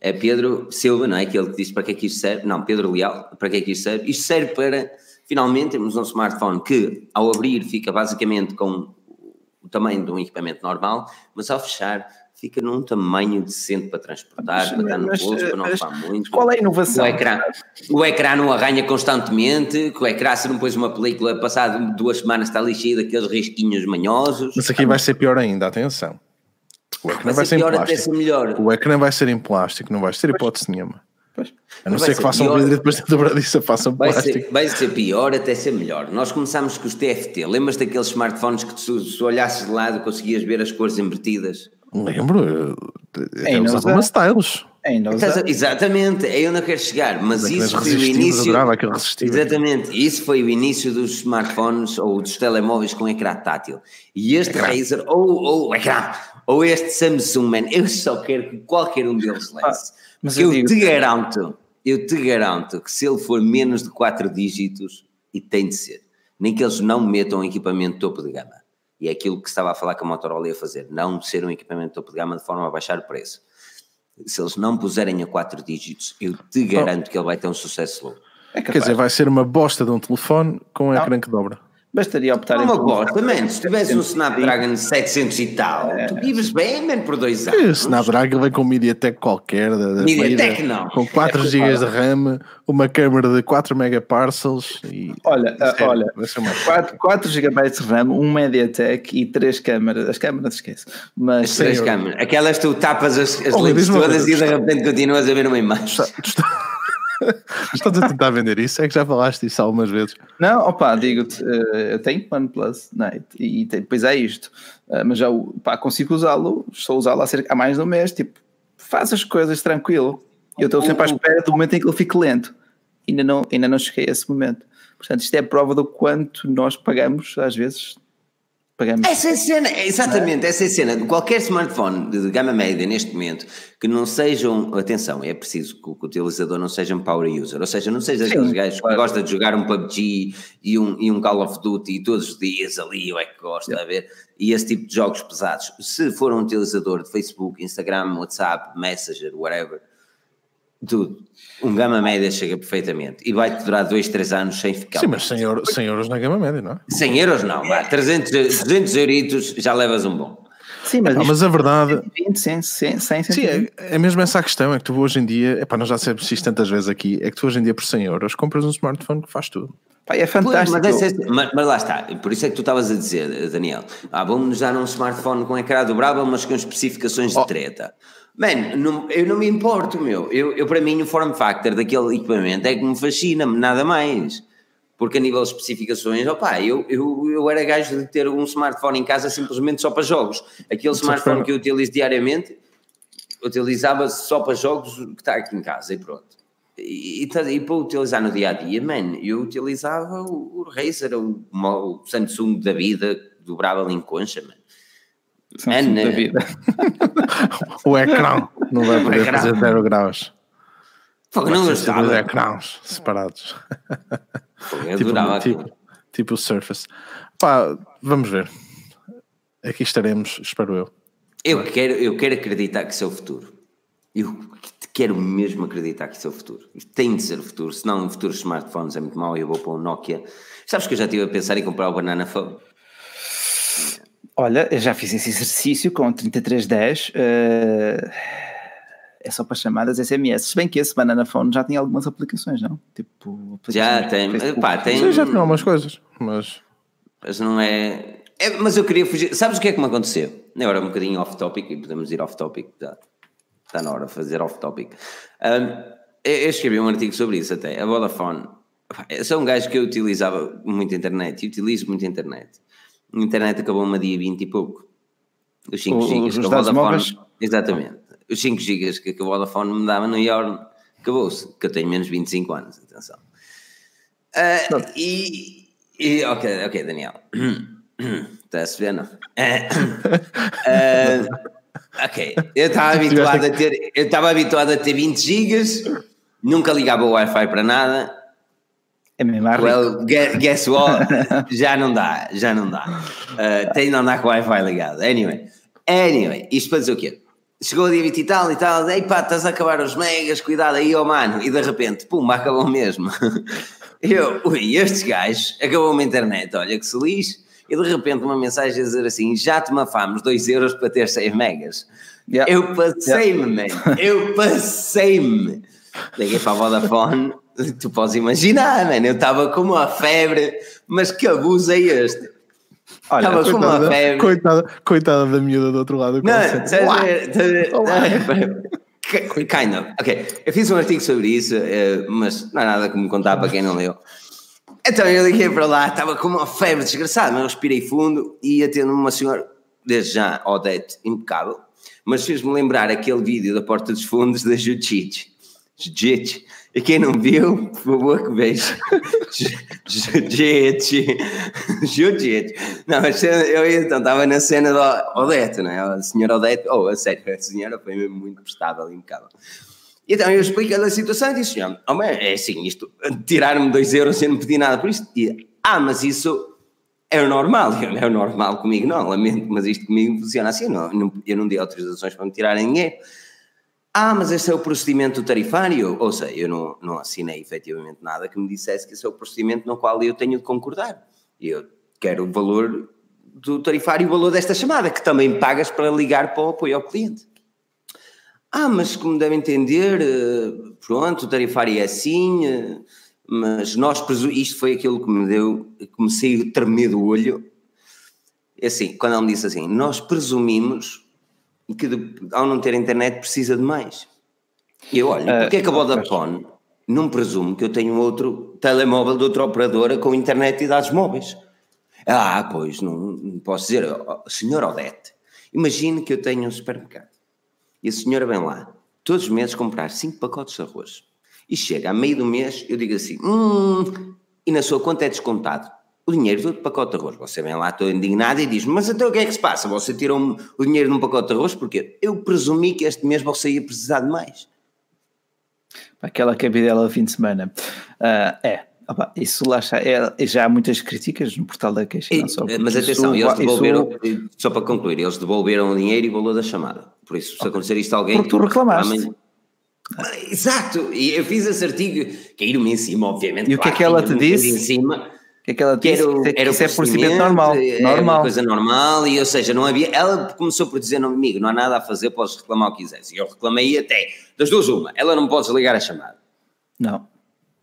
é Pedro Silva, não é? Aquele que diz para que é que isto serve. Não, Pedro Leal, para que é que isto serve? Isto serve para, finalmente, termos um smartphone que, ao abrir, fica basicamente com o tamanho de um equipamento normal, mas ao fechar fica num tamanho decente para transportar, mas, para estar no bolso, para não ocupar muito. Qual é a inovação? O ecrã, o ecrã não arranha constantemente, o ecrã se não pôs uma película, passado duas semanas está lixado daqueles risquinhos manhosos. Mas aqui vai ser pior ainda, atenção. O ecrã vai, vai ser, ser, em plástico. Melhor. O ecrã vai ser em plástico, não vai ser hipótese nenhuma. Pois. A não ser que façam vidro e depois da dobradiça façam vai plástico. Ser, vai ser pior até ser melhor. Nós começámos com os TFT. Lembras daqueles smartphones que tu, se olhasses de lado conseguias ver as cores invertidas? Lembro, eu usava uma styles. Exatamente, é eu não quero chegar, mas isso foi o início. Exatamente, isso foi o início dos smartphones ou dos telemóveis com ecrã tátil. E este ecrã. Razer, ou, ou ecrã, ou este Samsung, man, eu só quero que qualquer um deles ah, lance. Ah, mas eu, eu te garanto, eu te garanto que se ele for menos de 4 dígitos, e tem de ser, nem que eles não metam equipamento topo de gama e é aquilo que estava a falar que a Motorola ia fazer, não ser um equipamento topo de gama de forma a baixar o preço. Se eles não puserem a 4 dígitos, eu te garanto que ele vai ter um sucesso louco. É Quer dizer, vai ser uma bosta de um telefone com um ecrã que dobra. Bastaria optar não, uma bosta, man. Se tivesse um Snapdragon 700 e tal, é. tu vives bem, man, por dois anos. O Snapdragon vem com um MediaTek qualquer. Da, MediaTek não. Com 4 é GB de RAM, uma câmera de 4 megaparcels e... Olha, uh, olha, 4, 4 GB de RAM, um MediaTek e 3 câmeras. As câmeras esquece. Mas... As 3 câmeras. Aquelas tu tapas as, as lentes todas e de repente continuas a ver uma imagem. Está, Estás a tentar vender isso? É que já falaste isso algumas vezes. Não, opa, digo-te, eh, eu tenho OnePlus Night e, depois é isto, eh, mas já pá, consigo usá-lo, estou a usá-lo há, cerca, há mais de um mês, tipo, faz as coisas tranquilo. Eu estou sempre à espera do momento em que ele fique lento. Ainda não, ainda não cheguei a esse momento. Portanto, isto é a prova do quanto nós pagamos, às vezes, Pagamos. Essa é cena, exatamente, essa é a cena. Qualquer smartphone de gama média neste momento que não sejam, atenção, é preciso que o, utilizador não seja um power user, ou seja, não seja aqueles gajos claro. que gosta de jogar um PUBG e um, e um Call of Duty todos os dias ali, eu é que gosto, yeah. a ver, e esse tipo de jogos pesados. Se for um utilizador de Facebook, Instagram, WhatsApp, Messenger, whatever, tudo. Um gama média chega perfeitamente e vai-te durar 2, 3 anos sem ficar. Sim, mas 100 euros, 100 euros na gama média, não é? 100 euros não, vá, 300, 200 euritos já levas um bom. Sim, mas, ah, mas a verdade. 120, 100, 100, 100, Sim, é, é mesmo essa a questão: é que tu hoje em dia, epá, nós já sabemos isto tantas vezes aqui, é que tu hoje em dia por 100 euros compras um smartphone que faz tudo. Pá, é fantástico. Pois, mas, mas, mas, lá está, por isso é que tu estavas a dizer, Daniel, ah, vamos já num smartphone com ecrã dobrável, mas com especificações de oh. Mano, não, eu não me importo, meu. Eu, eu, para mim, o form factor daquele equipamento é que me fascina, nada mais. Porque a nível de especificações, opá, eu, eu, eu era gajo de ter um smartphone em casa simplesmente só para jogos. Aquele smartphone que eu utilizo diariamente, utilizava só para jogos que está aqui em casa e pronto. E, e, e, para utilizar no dia a dia, man, eu utilizava o, o Razer, o, o Samsung da vida, dobrável em concha, man. Man, da vida. o ecrã não vai poder fazer 0 graus. Fogo, não gostava. Os ecrãs separados. Eu tipo, tipo, tipo o Surface. Pá, vamos ver. Aqui estaremos, espero eu. Eu quero, eu quero acreditar que isso é o futuro. Eu quero mesmo acreditar que isso é o futuro. Isto tem de ser o futuro, senão o futuro dos smartphones é muito mau e eu vou para o Nokia. Sabes que eu já estive a pensar em comprar o Banana Phone? Olha, eu já fiz esse exercício com 3310. Uh, eh, é só para chamadas SMS. Se bem que esse Banana Phone já tem algumas aplicações, não? Tipo, já tem. Pá, tem... já tem algumas coisas, mas. Mas não é... é. Mas eu queria fugir. Sabes o que é que me aconteceu? Agora um bocadinho off-topic e podemos ir off-topic. Já. Está na hora de fazer off-topic. Um, eu escrevi um artigo sobre isso até. A Vodafone. Eu sou um gajo que eu utilizava muito a internet e utilizo muito a internet. A internet acabou-me a dia 20 e pouco. Os 5 GB que a Vodafone. Móveis? Exatamente. Os 5 GB que a Vodafone me dava no Yorn acabou-se. Que eu tenho menos 25 anos, atenção. Uh, e, e. Ok, ok, Daniel. Está-se vendo? Uh, ok, eu estava habituado a ter. Eu estava habituado a ter 20 gigas, nunca ligava o Wi-Fi para nada. É mesmo well, guess what? já não dá, já não dá. Uh, tem de andar com o Wi-Fi ligado. Anyway, anyway, isto para dizer o quê? Chegou o dia 20 e tal e tal, ei pá, estás a acabar os megas, cuidado aí, oh mano, e de repente, pum, acabou mesmo. Eu, ui, estes gajos, acabou uma internet, olha que se lixe, e de repente uma mensagem a dizer assim: já te mafamos 2 euros para ter 6 megas. Yeah. Eu passei-me, yeah. man, eu passei-me. Liguei para a Vodafone, tu podes imaginar, man, eu estava com uma febre, mas que abuso é este? Olha, estava com uma febre. Coitada, coitada da miúda do outro lado. Não, Kind of. Ok, eu fiz um artigo sobre isso, eh, mas não há nada como contar para quem não leu. Então eu liguei para lá, estava com uma febre desgraçada, mas eu respirei fundo e atendo uma senhora, desde já, Odete, impecável, mas fez-me lembrar aquele vídeo da Porta dos Fundos da Jiu-Jitsu. Jiu-Jitsu e quem não viu, por favor, que veja. Jiu-Jitsu. Jiu-Jitsu. Não, mas eu então estava na cena da Odete, não é? A senhora Odete, oh, a sério, a senhora foi mesmo muito prestável e. E então eu expliquei-lhe a situação e disse: senhor, oh, é assim, isto, tiraram-me dois euros sem me pedir nada por isto. E, ah, mas isso é o normal. Eu, é o normal comigo, não, lamento, mas isto comigo funciona assim. Não, não, eu não dei autorizações para me tirarem dinheiro. Ah, mas esse é o procedimento tarifário? Ou seja, eu não, não assinei efetivamente nada que me dissesse que esse é o procedimento no qual eu tenho de concordar. Eu quero o valor do tarifário e o valor desta chamada, que também pagas para ligar para o apoio ao cliente. Ah, mas como devem entender, eh, pronto, o tarifário é assim, eh, mas nós, isto foi aquilo que me deu, comecei a tremer do olho. É assim, quando ele me disse assim, nós presumimos que ao não ter internet precisa de mais. E eu olho, uh, porque é que a Vodafone não presume que eu tenho outro telemóvel de outra operadora com internet e dados móveis? Ah, pois, não, não posso dizer, senhor Odete, imagine que eu tenho um supermercado e a senhora vem lá todos os meses comprar 5 pacotes de arroz e chega a meio do mês, eu digo assim, hum, e na sua conta é descontado o dinheiro do pacote de arroz. Você vem lá todo indignado e diz mas então o que é que se passa? Você tirou o dinheiro num pacote de arroz porque eu presumi que este mês você ia precisar de mais. Aquela cabidela do fim de semana. Uh, é, Opa, isso lá está, é, já há muitas críticas no portal da queixa. E, mas atenção, isso, eles devolveram, isso... só para concluir, eles devolveram o dinheiro e o valor da chamada. Por isso, se okay. acontecer isto a alguém. Porque tu reclamaste. Amanhã... Exato, e eu fiz esse artigo, caiu-me em cima, obviamente. E o que é que ela te disse? Em cima, que, é que ela disse? Que era, que era é procedimento normal. É normal. uma coisa normal, e ou seja, não havia. Ela começou por dizer: não, amigo, não há nada a fazer, podes reclamar o que quiseres. E eu reclamei até, das duas, uma, ela não pode desligar a chamada. Não.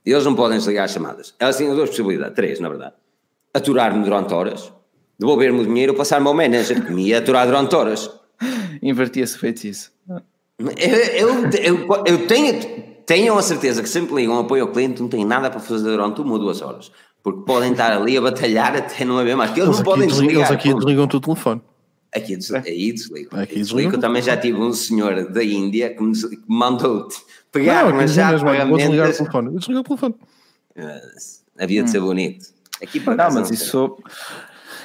Eles não podem desligar as chamadas. Ela tinha duas possibilidades, três, na verdade. Aturar-me durante horas, devolver-me o dinheiro ou passar-me ao manager, que me ia aturar durante horas. Invertia-se feito isso. Eu, eu, eu, eu tenho, tenham a certeza que sempre ligam apoio ao cliente, não tem nada para fazer durante uma ou duas horas porque podem estar ali a batalhar até não haver mais, eles, eles não podem desligar. Eles aqui desligam o telefone. Aqui, des, aí desligam. Aqui desligam. Eu também já tive um senhor da Índia que me, mandou pegar não, uma chave de pagamentos. desligar o telefone. Eu desliguei o telefone. havia de ser hum. bonito. Aqui não, mas isso...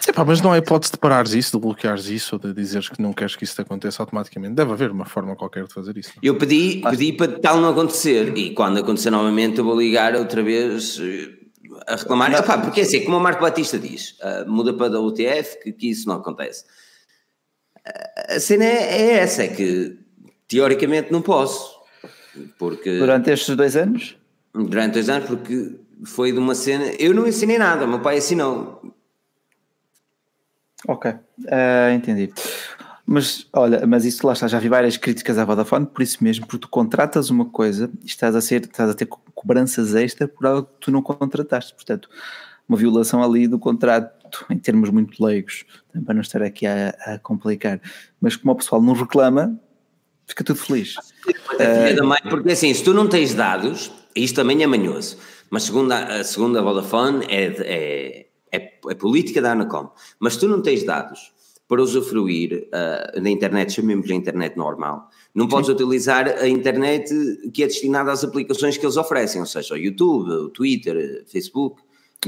Epá, mas não há hipótese de parares isso, de bloqueares isso, ou de dizeres que não queres que isso te aconteça automaticamente. Deve haver uma forma qualquer de fazer isso. Não? Eu pedi, pedi para tal não acontecer e quando acontecer novamente eu vou ligar outra vez eh, a reclamar. Não, Epá, porque é assim, como o Marco Batista diz, uh, muda para a UTF, que, que, isso não acontece. Uh, a cena é, é, essa, é que teoricamente não posso. Porque, durante estes dois anos? Durante dois anos, porque foi de uma cena. Eu não ensinei nada, meu pai ensinou. Ok, uh, entendi. Mas olha, mas isso lá está, já vi várias críticas à Vodafone, por isso mesmo, porque tu contratas uma coisa e estás a, ser, estás a ter cobranças extra por algo que tu não contrataste. Portanto, uma violação ali do contrato, em termos muito leigos, para não estar aqui a, a complicar. Mas como o pessoal não reclama, fica tudo feliz. Uh, porque assim, se tu não tens dados, isto também é manhoso, mas segundo a, a segunda Vodafone é, é, é, é, política da Anacom, mas se tu não tens dados para usufruir uh, na internet, chamemos-lhe internet normal, não podes Sim. utilizar a internet que é destinada às aplicações que eles oferecem, ou seja, o YouTube, o Twitter, Facebook.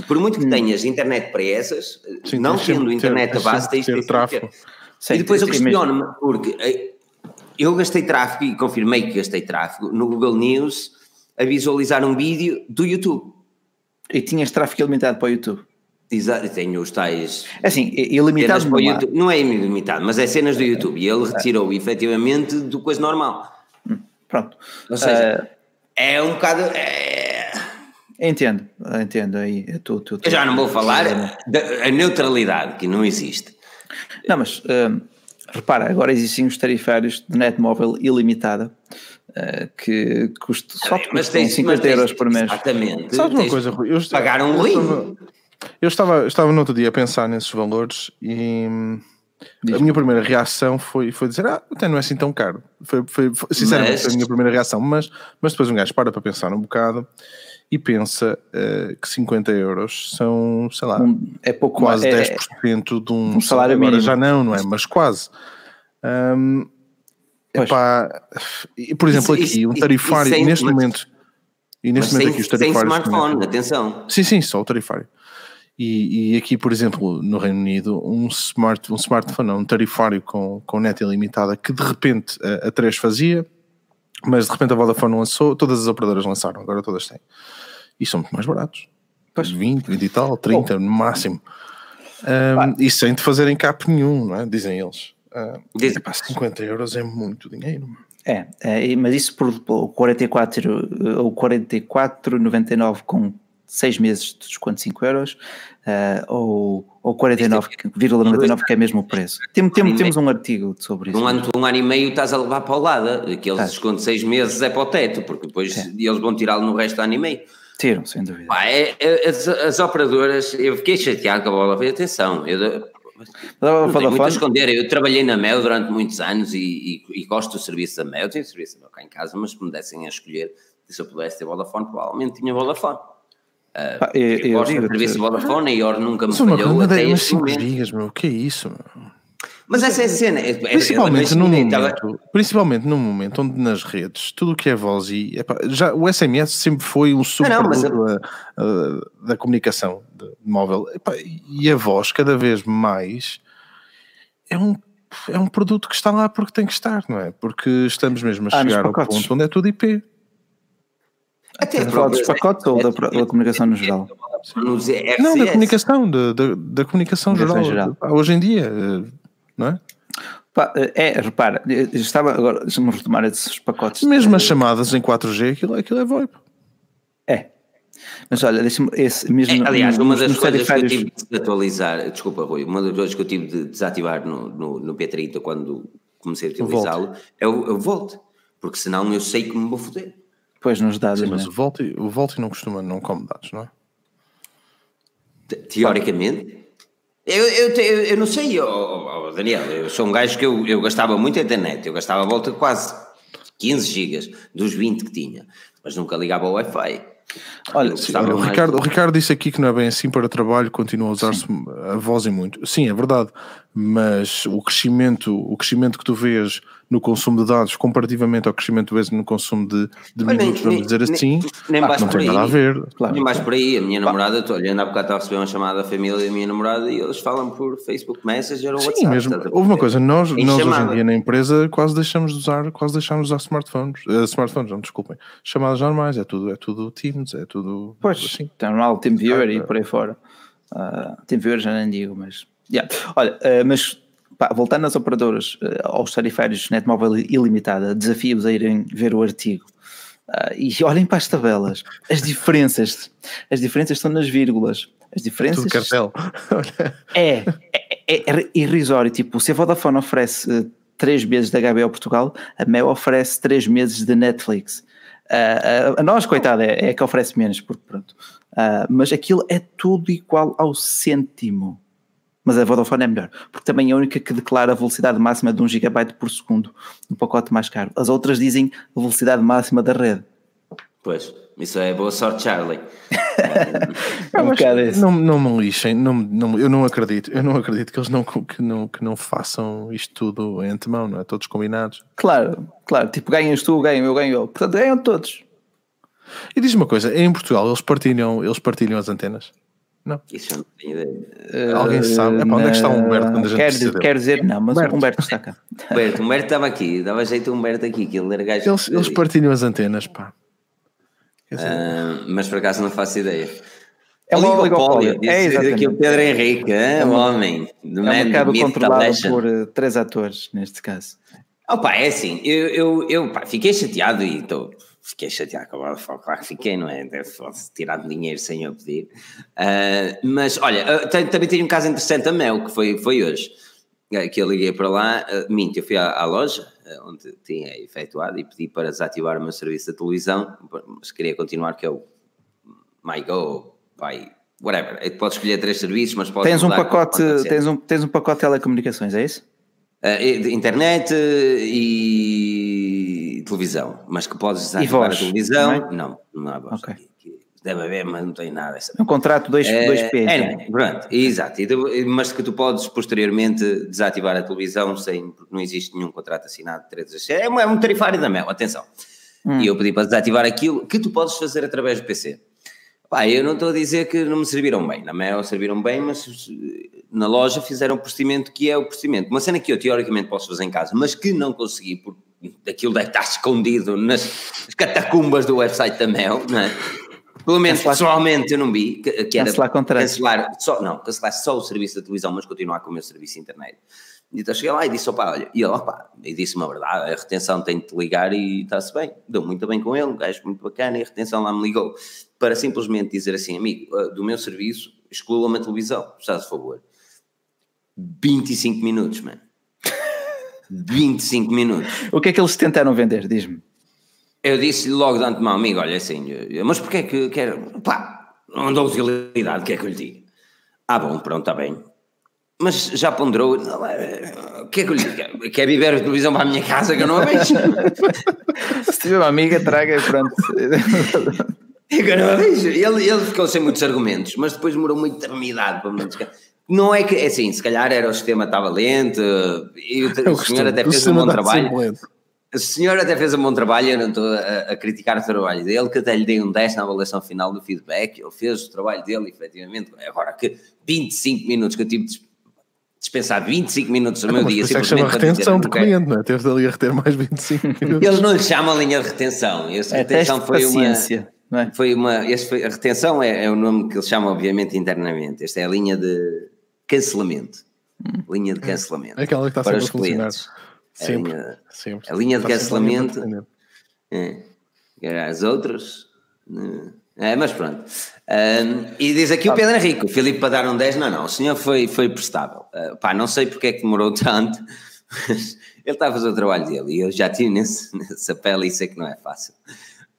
Por muito que hum. tenhas internet para essas, Sim, não tendo internet ter, a base, tens ter tráfego. E depois eu questiono-me, porque eh, eu gastei tráfego e confirmei que gastei tráfego no Google News a visualizar um vídeo do YouTube. E tinhas tráfego ilimitado para o YouTube? Exato, tenho os tais. Assim, ilimitado não, YouTube, não é ilimitado, mas é cenas do YouTube e ele retirou efetivamente do coisa normal. Hum, pronto. Ou seja, uh, é um bocado. É... Entendo, entendo aí. Eu, tô, tô, tô, eu já não vou falar da neutralidade que não existe. Não, mas uh, repara, agora existem os tarifários de net móvel ilimitada. Uh, que custa só mas tem 50 euros por mês. Exatamente. Sabe uma coisa, Rui? Eu, pagar um link. Eu estava, estava no outro dia a pensar nesses valores e a minha primeira reação foi, foi dizer: Ah, até não é assim tão caro. Foi, foi, foi sinceramente mas... a minha primeira reação, mas, mas depois um gajo para para pensar um bocado e pensa uh, que 50 euros são, sei lá, é pouco quase é, 10% é, de um, um salário mínimo. já não, não é? Mas quase. Um, epá, por exemplo, isso, aqui, isso, um tarifário, isso, neste momento. E neste momento sem, aqui os tarifários. Sem smartphone, atenção. Sim, sim, só o tarifário. E, e, aqui, por exemplo, no Reino Unido, um, smart, um smartphone, um tarifário com, com net ilimitada que de repente a, a 3 fazia, mas de repente a Vodafone lançou, todas as operadoras lançaram, agora todas têm. E são muito mais baratos. Pois. 20, 20 e tal, 30 oh. no máximo. Um, e sem te fazerem cap nenhum, não é? dizem eles. Uh, Diz... 50 euros é muito dinheiro. É, é, mas isso por, por 44 ou 44,99 com 6 meses de desconto de 5 euros uh, ou, ou 49,99 que é mesmo o preço. Tem, tem, temos um artigo sobre isso. Um ano, um ano e meio estás a levar para o lado, aqueles ah. desconto de 6 meses é para o teto, porque depois é. eles vão tirá-lo no resto do ano e meio. Tiram, sem dúvida. Pá, é, é, as, as, operadoras, eu fiquei chateado com a bola, foi atenção, eu, não tenho muito a esconder, eu trabalhei na Mel durante muitos anos e, e, e gosto do serviço da Mel, tenho serviço da Mel cá em casa, mas se me dessem a escolher, se eu pudesse ter Vodafone, provavelmente tinha Vodafone. Uh, ah, eu, eu, gosto do serviço Vodafone e Ior nunca me falhou até é este momento. Dias, meu, que é isso? Meu? Mas essa é a cena. É, principalmente, é, num momento, principalmente num momento onde nas redes tudo o que é voz e epá, já, o SMS sempre foi um super da comunicação de, móvel epá, e a voz cada vez mais é um, é um produto que está lá porque tem que estar, não é? Porque estamos mesmo a ah, chegar ao ponto onde é tudo IP. Até a falar dos pacotes ou da, da, comunicação no geral? Não, da comunicação, da, da, da comunicação, geral. geral. Hoje em dia, não é? É, repara, estava agora, deixa-me retomar esses pacotes. Mesmo as chamadas em 4G, aquilo, aquilo é VoIP. É. Mas olha, deixa-me, esse mesmo. É, aliás, uma das coisas que eu tive de atualizar, desculpa, Rui, uma das coisas que eu tive de desativar no, no, no P30 quando comecei a utilizá-lo é o, o Volt, porque senão eu sei que me vou foder. Pois nos dados. Sim, mas né? o Volt, o Volt não costuma, não come dados, não é? Teoricamente. Eu, eu, eu, eu não sei, oh, oh, Daniel, eu sou um gajo que eu, eu gastava muito a internet, eu gastava a volta de quase 15 gigas dos 20 que tinha, mas nunca ligava ao Wi-Fi. Olha, sim, o, Ricardo, o Ricardo disse aqui que não é bem assim para trabalho, continua a usar-se a voz e muito. Sim, é verdade, mas o crescimento, o crescimento que tu vês no consumo de dados comparativamente ao crescimento que vês no consumo de, de minutos, nem, vamos dizer assim, nem, nem não tem nada a ver. Claro. Nem mais por aí, a minha namorada, estou olhando há bocado estava a receber uma chamada da família da minha namorada e eles falam por Facebook Messenger ou Sim, WhatsApp. Mesmo, houve uma coisa, nós, nós hoje em dia na empresa quase deixamos de usar, quase deixamos de usar smartphones, uh, smartphones, não, desculpem, chamadas normais, é tudo, é tudo Teams, é tudo pois, assim. Tem normal, TeamViewer e por aí fora. Uh, TeamViewer já nem digo, mas Yeah. Olha, uh, mas pá, voltando às operadoras, uh, aos tarifários netmóvel ilimitada, desafio-vos a irem ver o artigo. Uh, e olhem para as tabelas, as diferenças, as diferenças estão nas vírgulas. As diferenças. Tudo cartel. é, é, é, irrisório. Tipo, se a Vodafone oferece uh, 3 meses da HBO Portugal, a Mel oferece 3 meses de Netflix. Uh, a nós, coitada, é, é, que oferece menos, porque pronto. Uh, mas aquilo é tudo igual ao cêntimo. Mas a Vodafone é melhor, porque também é a única que declara a velocidade máxima de 1 GB por segundo no pacote mais caro. As outras dizem a velocidade máxima da rede. Pois, isso é boa sorte, Charlie. é um não, não me lixem, não, não, eu não acredito, eu não acredito que eles não, que, não, que não façam isto tudo em antemão, não é? Todos combinados. Claro, claro, tipo ganhas tu, ganho eu, ganho eu. Portanto, ganham todos. E diz uma coisa, em Portugal eles partilham, eles partilham as antenas? Não. Isso eu não tenho ideia. Uh, Alguém sabe? É, onde é que está o Humberto quando a gente quer, quer dizer, não, mas Humberto. Humberto está cá. Humberto, Humberto estava aqui, dava jeito o Humberto aqui, que ele era gajo. Eles, eles partilham as antenas, pá. Uh, mas por acaso não faço ideia. É um oligopólio. É exatamente. o Pedro Henrique, é um homem. Do é um mercado controlado por uh, três atores, neste caso. Opa, é assim, eu, eu, eu pá, fiquei chateado e estou fiquei chateado com a claro que fiquei, não é? Deve tirar dinheiro sem eu pedir. Uh, mas olha, uh, também tenho um caso interessante a Mel, que foi, foi hoje, uh, que eu liguei para lá, uh, minto, eu fui à, à loja onde tinha efetuado e pedi para desativar o meu serviço de televisão, mas queria continuar, que é o MyGo, vai, whatever. É pode escolher três serviços, mas pode tens um pacote tens um, tens um pacote de telecomunicações, é isso? internet e televisão, mas que podes desativar a televisão. Não, é? não, não há voz. Okay. Deve haver, mas não tem nada. Essa... Um contrato 2 é, p É, pronto, exato. Mas que tu podes posteriormente desativar a televisão sem, porque não existe nenhum contrato assinado. É um, é um tarifário da Mel, atenção. Hum. E eu pedi para desativar aquilo que tu podes fazer através do PC. Pá, eu não estou a dizer que não me serviram bem. Na Mel serviram bem, mas na loja fizeram o procedimento que é o procedimento. Uma cena que eu teoricamente posso fazer em casa, mas que não consegui porque aquilo deve estar escondido nas catacumbas do website da Mel, não é? Pelo menos cancelar, pessoalmente eu não vi que, que era cancelar, cancelar só, não, cancelar só o serviço da televisão, mas continuar com o meu serviço de internet. Então cheguei lá e disse, opa, olha, e ele, opa, e disse uma verdade, a retenção tem de te ligar e está-se bem, deu muito bem com ele, um gajo muito bacana, e a retenção lá me ligou para simplesmente dizer assim, amigo, eh, do meu serviço, exclua-me a televisão, está a favor. 25 minutos, mano. 25 minutos. O que é que eles tentaram vender? Diz-me. Eu disse logo de antemão, amigo, olha assim, mas porquê é que quer. Pá, não dou utilidade, o que é que eu lhe digo? Ah, bom, pronto, está bem. Mas já ponderou, o que é que eu lhe digo? Quer viver a televisão para a minha casa que eu não a vejo? Se tiver uma amiga, traga, pronto. eu não a vejo. Ele, ele ficou sem muitos argumentos, mas depois demorou muita eternidade para me descansar. Não é que, é assim, se calhar era o sistema estava lento e o, o senhor até fez um bom trabalho. O senhor até fez um bom trabalho, eu não estou a, a, criticar o trabalho dele, que até lhe dei um 10 na avaliação final do feedback, ele fez o trabalho dele, efetivamente. Agora que 25 minutos que eu tive de dispensar 25 minutos do é, meu dia é simplesmente para retenção de cliente, não é? Teve ali a reter mais 25 minutos. Eles não lhe chamam linha de retenção, essa é retenção foi uma... É? Foi uma, esse foi, a retenção é, é, o nome que eles chamam, obviamente, internamente. Esta é a linha de, cancelamento. Hum. Linha de cancelamento. É aquela que está para os clientes. Sempre, a linha, sempre. A linha de está cancelamento. É. As outras. É, mas pronto. Um, e diz aqui o Pedro Henrique, o Filipe para dar um 10, não, não, o senhor foi, foi prestável. Uh, pá, não sei porque é que demorou tanto, mas ele está a fazer o trabalho dele e eu já tive nesse, nessa pele e sei que não é fácil.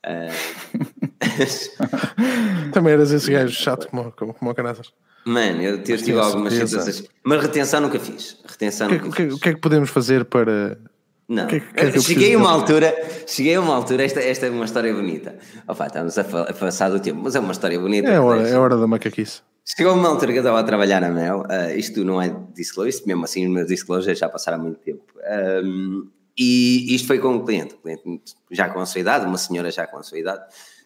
Uh, Também eras esse gajo chato como, como, como o Canasas. Mano, eu tive, tive algumas situações. Mas retenção nunca fiz. Retenção o, que, nunca o, que, fiz. o que é que podemos fazer para. Não, que, é que cheguei a uma altura, cheguei a uma altura, esta, esta é uma história bonita. Opa, estamos a, a passar do tempo, mas é uma história bonita. É hora, é hora da macaquice. Chegou uma altura que eu estava a trabalhar na Mel, uh, isto não é disclosure, isto mesmo assim os meus disclosures já passaram há muito tempo. Um, e isto foi com um cliente, um cliente já com a sua idade, uma senhora já com a sua idade,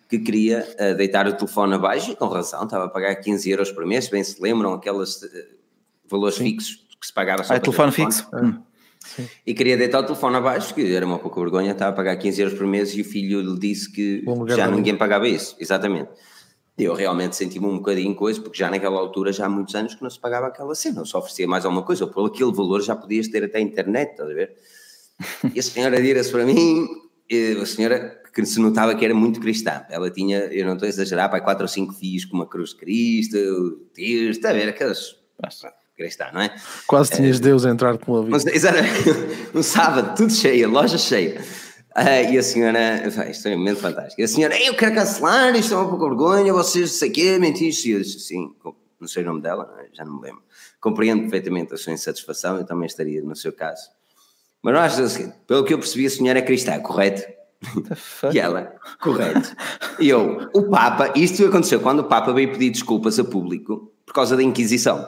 que queria uh, deitar o telefone abaixo, e com razão, estava a pagar 15 euros por mês, bem se lembram, aqueles uh, valores Sim. fixos que se pagava só ah, telefone, telefone fixo. Hum. E queria deitar o telefone abaixo, que era uma pouca vergonha, estava a pagar 15 euros por mês e o filho lhe disse que já ninguém pagava isso, exatamente. Eu realmente senti-me um bocadinho coisa, porque já naquela altura, já há muitos anos que não se pagava aquela cena, só oferecia mais alguma coisa, ou por aquele valor já podias ter até internet, estás a ver? E a senhora dira-se para mim, a senhora que se notava que era muito cristã. Ela tinha, eu não estou a exagerar, para quatro ou cinco filhos com uma cruz de Cristo, tios, está a ver, aquelas. Cristã, não é? Quase tinhas é, Deus a entrar com a vida. Exatamente, um sábado, tudo cheio, loja cheia. Uh, e a senhora, isto é um momento fantástico. E a senhora, eu quero cancelar, isto é uma pouca vergonha, vocês não sei o quê, mentir. E eu disse assim, não sei o nome dela, já não me lembro. Compreendo perfeitamente a sua insatisfação, eu também estaria no seu caso. Mas não acho o seguinte, pelo que eu percebi, a senhora é cristã, correto? E ela, correto. E eu, o Papa, isto aconteceu quando o Papa veio pedir desculpas a público por causa da Inquisição.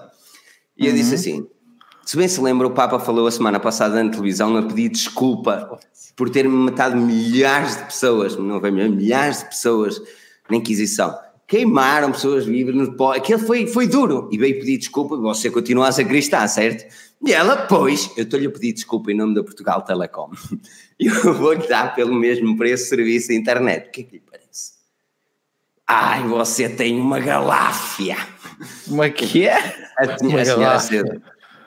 E eu disse uhum. assim: se bem se lembra, o Papa falou a semana passada na televisão a pedir desculpa por ter matado milhares de pessoas, não foi milhares de pessoas na Inquisição. Queimaram pessoas vivas no pó. Aquilo foi, foi duro. E veio pedir desculpa, você continua a ser cristã, certo? E ela, pois, eu estou-lhe a pedir desculpa em nome da Portugal Telecom. Eu vou-lhe dar pelo mesmo preço serviço de internet. O que é que lhe parece? Ai, você tem uma galáfia. Uma que é? A, senhora, a senhora cedo,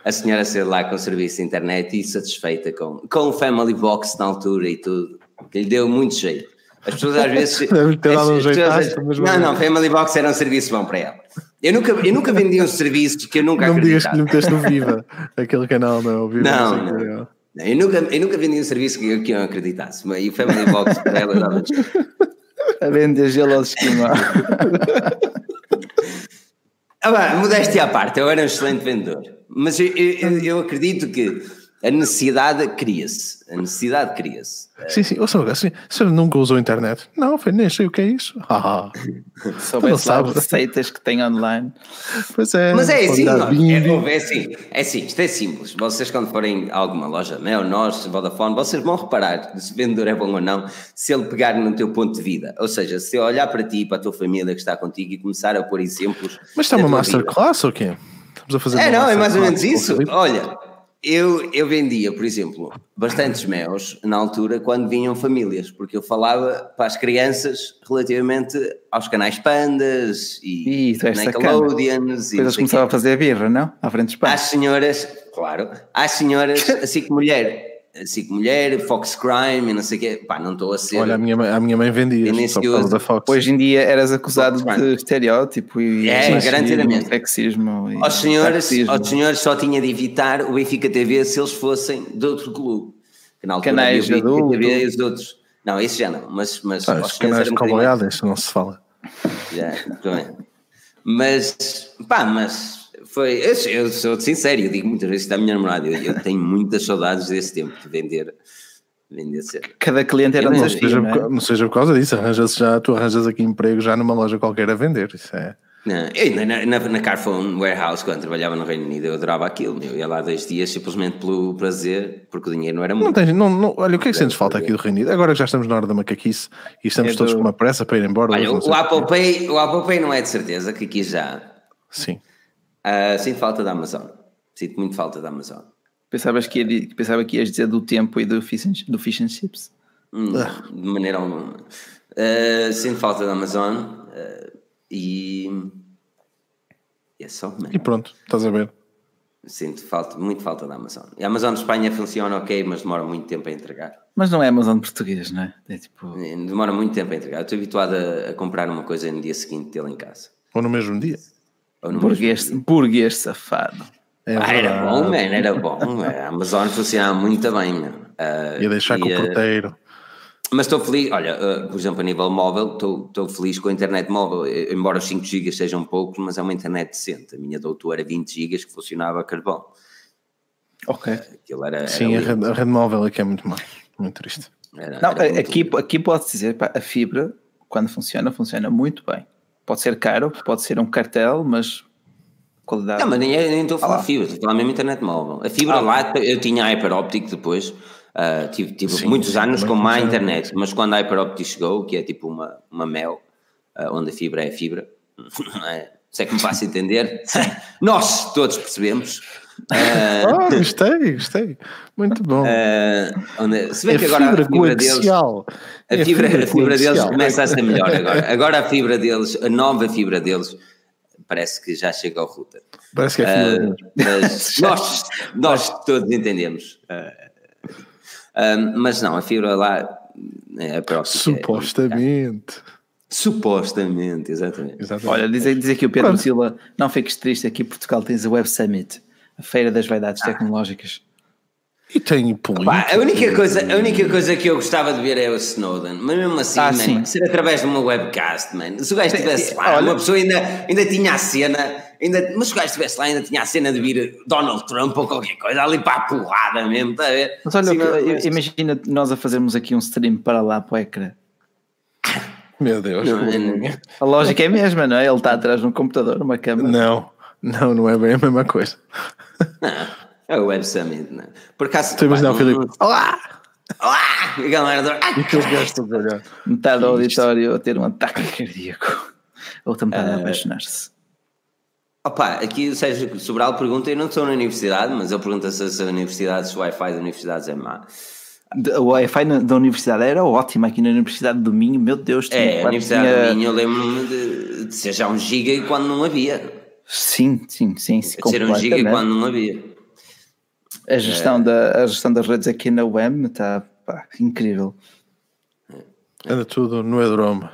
a senhora cedo lá com o serviço de internet e satisfeita com, com o Family Box na altura e tudo, que lhe deu muito jeito. As pessoas às vezes. Deve ter dado um jeito não, não, Family Box era um serviço bom para ela. Eu nunca, eu nunca vendi um serviço que eu nunca Não me digas que meteste no Viva, aquele canal, não, Viva. Não, não, não. Eu, nunca, eu nunca vendi um serviço que eu, que eu não acreditasse, mas e o Family Box para ela dava A vender gelo aos esquimó. ah, modéstia à parte, eu era um excelente vendedor, mas eu, eu, eu acredito que a necessidade cria-se. A necessidade cria-se. Sim, sim. Ou seja, assim, você nunca usou a internet? Não, foi, nem sei o que é isso. Ah, Soubesse lá receitas que tem online. Pois é. Mas é assim, nós, é, é, assim, é assim, isto é simples. Vocês quando forem a alguma loja, Mel, nós, Vodafone, vocês vão reparar se o vendedor é bom ou não, se ele pegar no teu ponto de vida. Ou seja, se olhar para ti e para a tua família que está contigo e começar a pôr exemplos. Mas está uma masterclass ou quê? Estamos a fazer É, não, é mais ou menos isso. Olha, eu, eu vendia, por exemplo, bastantes meus na altura quando vinham famílias, porque eu falava para as crianças relativamente aos canais Pandas e, Nickelodeons. E Depois começava a fazer a birra, não? À frente dos pais. Às senhoras, claro, às senhoras, assim que mulher SIC Mulher, Fox Crime, não sei o quê. Pá, não estou a ser. Olha, a minha, a minha mãe vendia só por causa da Fox. Hoje em dia eras acusado de estereótipo e é, garantidamente. sexismo. E aos, senhores, aos senhores só tinha de evitar o Benfica TV se eles fossem de outro clube. Que na altura canais havia o Benfica TV e os outros. Não, isso já não, mas. mas ah, os canais de cowboyada, isso não se fala. Já, também. Mas, pá, mas foi, eu, eu sou sincero, eu digo muitas vezes da minha namorada, eu, eu, tenho muitas saudades desse tempo de vender. vender Cada cliente era um desafio. Seja, não, é? não seja por causa disso, arranjas já, tu arranjas aqui emprego já numa loja qualquer a vender. Isso é. Não, eu, na, na, na Carphone Warehouse, quando trabalhava no Reino Unido, eu adorava aquilo. Eu ia lá dois dias simplesmente pelo prazer, porque o dinheiro não era muito. Não tens, não, não, olha, o que é que sentes falta aqui do Reino Unido? Agora que já estamos na hora da macaquice e estamos é todos do... com uma pressa para ir embora. Olha, o, Apple Pay, o Apple Pay não é de certeza, que aqui já. Sim. Uh, sinto falta da Amazon. Sinto muito falta da Amazon. Pensavas que ia, pensava que ias dizer do tempo e do fish and, do fish and chips? Hum, de maneira alguma. Uh, sinto falta da Amazon uh, e. É só, man. E pronto, estás a ver. Sinto falta, muito falta da Amazon. E a Amazon de Espanha funciona ok, mas demora muito tempo a entregar. Mas não é Amazon português, não é? é tipo... Demora muito tempo a entregar. estou habituado a, a comprar uma coisa no dia seguinte dele em casa. Ou no mesmo dia? Burguês, burguês safado. É ah, era bom, man, era bom. A Amazon funcionava muito bem. Uh, Ia deixar e, com o porteiro. Mas estou feliz, olha, uh, por exemplo, a nível móvel, estou feliz com a internet móvel, embora os 5 GB sejam poucos, mas é uma internet decente. A minha doutora era 20 GB que funcionava a carvão. Ok. Aquilo era, Sim, era a, rede, a rede móvel aqui é muito mal, muito triste. Era, Não, era aqui, aqui pode-se dizer, pá, a fibra, quando funciona, funciona muito bem. Pode ser caro, pode ser um cartel, mas qualidade. Não, mas nem, nem estou a falar ah, fibra, estou a falar mesmo internet móvel. A fibra ah, lá, eu tinha a óptico depois, uh, tive, tive Sim, muitos anos com má internet, mas quando a óptico chegou, que é tipo uma, uma mel, uh, onde a fibra é fibra, não é? Se é que me faço entender, nós todos percebemos. Uh, oh, gostei, gostei. Muito bom. Uh, se bem é que agora a fibra deles. A, é fibra, fibra, a fibra deles começa a ser melhor agora. Agora a fibra deles, a nova fibra deles, parece que já chega ao router. Parece que é fibra. Uh, mas nós, nós todos entendemos. mas não, a fibra lá é a própria. Supostamente. É Supostamente, exatamente. exatamente. Olha, diz, diz aqui o Pedro Pronto. Silva, não fiques triste, aqui em Portugal tens a Web Summit, a Feira das Vaidades ah. Tecnológicas. E tem política. a, única coisa, a única coisa que eu gostava de ver é o Snowden, mas mesmo assim, ah, man, ser através de uma webcast, man. Se o gajo estivesse lá, olha, uma pessoa ainda, ainda tinha a cena, ainda, mas se o gajo estivesse lá, ainda tinha a cena de vir Donald Trump ou qualquer coisa ali para a porrada mesmo, está a ver? Mas olha, Sim, imagina nós a fazermos aqui um stream para lá para o ecrã. Meu Deus. Não, não, a lógica é a mesma, não é? Ele está atrás de um computador, uma câmera. Não, não, não é bem a mesma coisa. Não, é o Web Summit, não. Por acaso. Tu imaginas o Filipe? Olá! Olá! E a galera. E aqueles gajos todos a. Metade do auditório a ter um ataque cardíaco. Outra metade a apaixonar-se. Opa, aqui o Sérgio Sobral pergunta, eu não estou na universidade, mas ele pergunta se as universidades, se o Wi-Fi da universidade é má. O Wi-Fi da universidade era ótimo aqui na Universidade do Minho, meu Deus. É, a Universidade tinha... do Minho, eu lembro-me de, de ser já um giga quando não havia. Sim, sim, sim. sim ser um giga quando não havia. A gestão, é. da, a gestão das redes aqui na UEM está pá, incrível. Anda tudo no Edrome.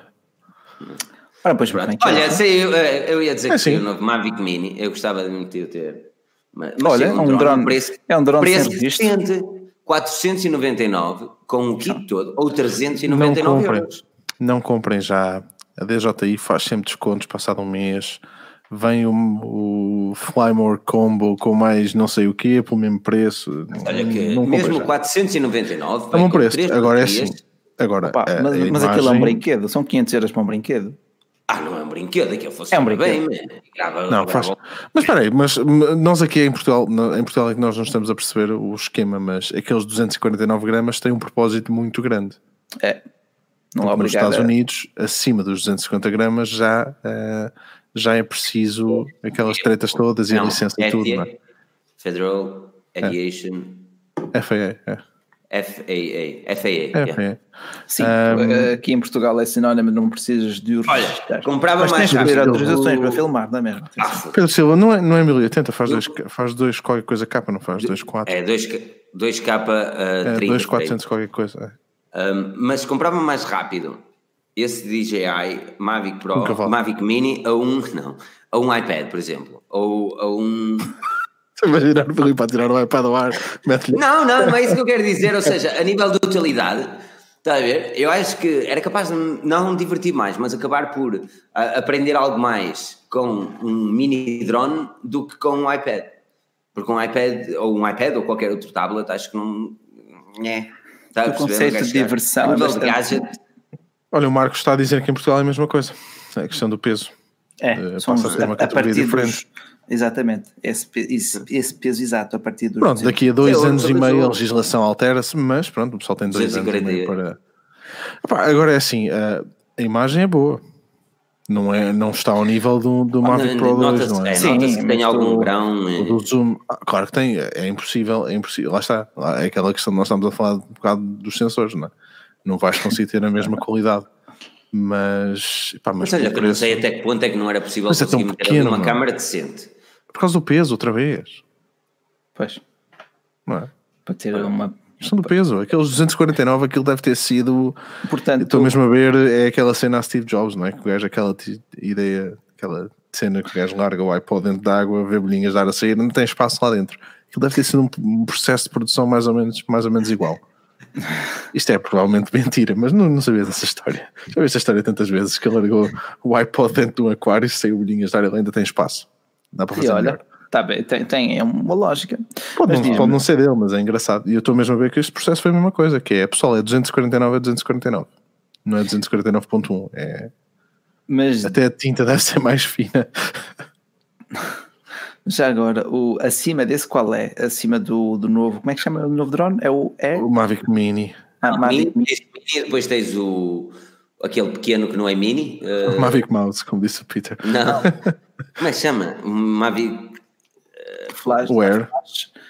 Ora, pois, Pronto. Olha, sei, eu, eh, eu ia dizer é que o novo Mavic Mini, eu gostava de muito ter. Mas, Olha, é um, drone, drone, preço, é um drone preço decente, 499 com o kit todo, ou 399 não comprem, euros. Não comprem já. A DJI faz sempre descontos passado um mês. Vem o, o Flymore Combo com mais não sei o quê, pelo mesmo preço. Olha que não mesmo 499 é um preço. Agora é assim. Agora, Opa, mas, mas imagem... aquilo é um brinquedo, são 500 euros para um brinquedo. Ah, não é um brinquedo, aquilo fosse é um brinquedo. bem, grava, não, grava. faz. Mas espera aí, mas nós aqui em Portugal, em Portugal é que nós não estamos a perceber o esquema, mas aqueles 249 gramas têm um propósito muito grande. É. Não Porque nos Estados Unidos, acima dos 250 gramas, já, uh, já é preciso aquelas tretas todas e não, a licença e tudo. Não é? Federal Aviation. É. FAA, é. FAA. FAA. FAA. Sim, um, aqui em Portugal é sinónimo, não precisas de Olha, comprava Mas mais rápido. autorizações para filmar, não é mesmo? Ah, Pedro Silva, não é, não é 1080, faz dois, faz dois qualquer coisa capa, não faz? Dois 4. É, dois, dois capa uh, é, 30. Dois 400 qualquer coisa. É. Um, mas comprava mais rápido esse DJI Mavic Pro, um Mavic Mini a um, não, a um iPad, por exemplo, ou a um imaginar o Filipe a tirar o iPad ao ar, Não, não, não é isso que eu quero dizer. Ou seja, a nível de utilidade, está a ver? Eu acho que era capaz de não me divertir mais, mas acabar por uh, aprender algo mais com um mini drone do que com um iPad. Porque um iPad, ou um iPad, ou qualquer outro tablet, acho que não. É. Está o conceito de diversão. de gadget. Olha, o Marcos está a dizer que em Portugal é a mesma coisa. É a questão do peso. É, uh, passa a ser uma categoria diferente. Dos Exatamente, esse, esse, esse, peso exato a partir do. Pronto, daqui a dois é, anos e meio a legislação altera-se, mas pronto, o pessoal tem dois anos e meio para. Epá, agora é assim, a, a, imagem é boa. Não, é, não está ao nível do, do Mavic Pro 2, não é? é Sim, que tem algum grão. Do zoom, ah, claro que tem, é impossível, é impossível. Lá está, é aquela questão, nós estamos a falar um bocado dos sensores, não é? Não vais conseguir ter a mesma qualidade mas, pá, mas, mas olha, que não sei até que ponto é que não era possível mas conseguir é meter uma câmara decente. Por causa do peso, outra vez. Pois. Não é? Para ter uma. Questão do peso, aqueles 249, aquilo deve ter sido. Portanto, estou mesmo a ver, é aquela cena a Steve Jobs, não é? Que o gajo, aquela ideia, aquela cena que o gajo larga o iPod dentro da água, vê bolinhas dar a sair, não tem espaço lá dentro. Aquilo deve ter sido um, processo de produção mais ou menos, mais ou menos igual. Isto é provavelmente mentira, mas não, não sabia dessa história. Já vi esta história tantas vezes que ele largou o iPod dentro de um aquário e saiu bolinhas dar, ele ainda tem espaço. Dá para fazer e olha, Tá bem, tem, tem é uma lógica. Pode, não, pode não ser dele, mas é engraçado. E eu estou mesmo a ver que este processo foi a mesma coisa, que é pessoal, é 249 a 249. Não é 249.1, é. Mas... Até a tinta deve ser mais fina. Já agora, o, acima desse qual é? Acima do, do novo, como é que chama o novo drone? É o, é? o Mavic Mini. Ah, Mavic Mini. Mini. Depois tens o aquele pequeno que não é mini. Uh... Mavic Mouse, como disse o Peter. Não. como é que chama? Mavic Flash. Where?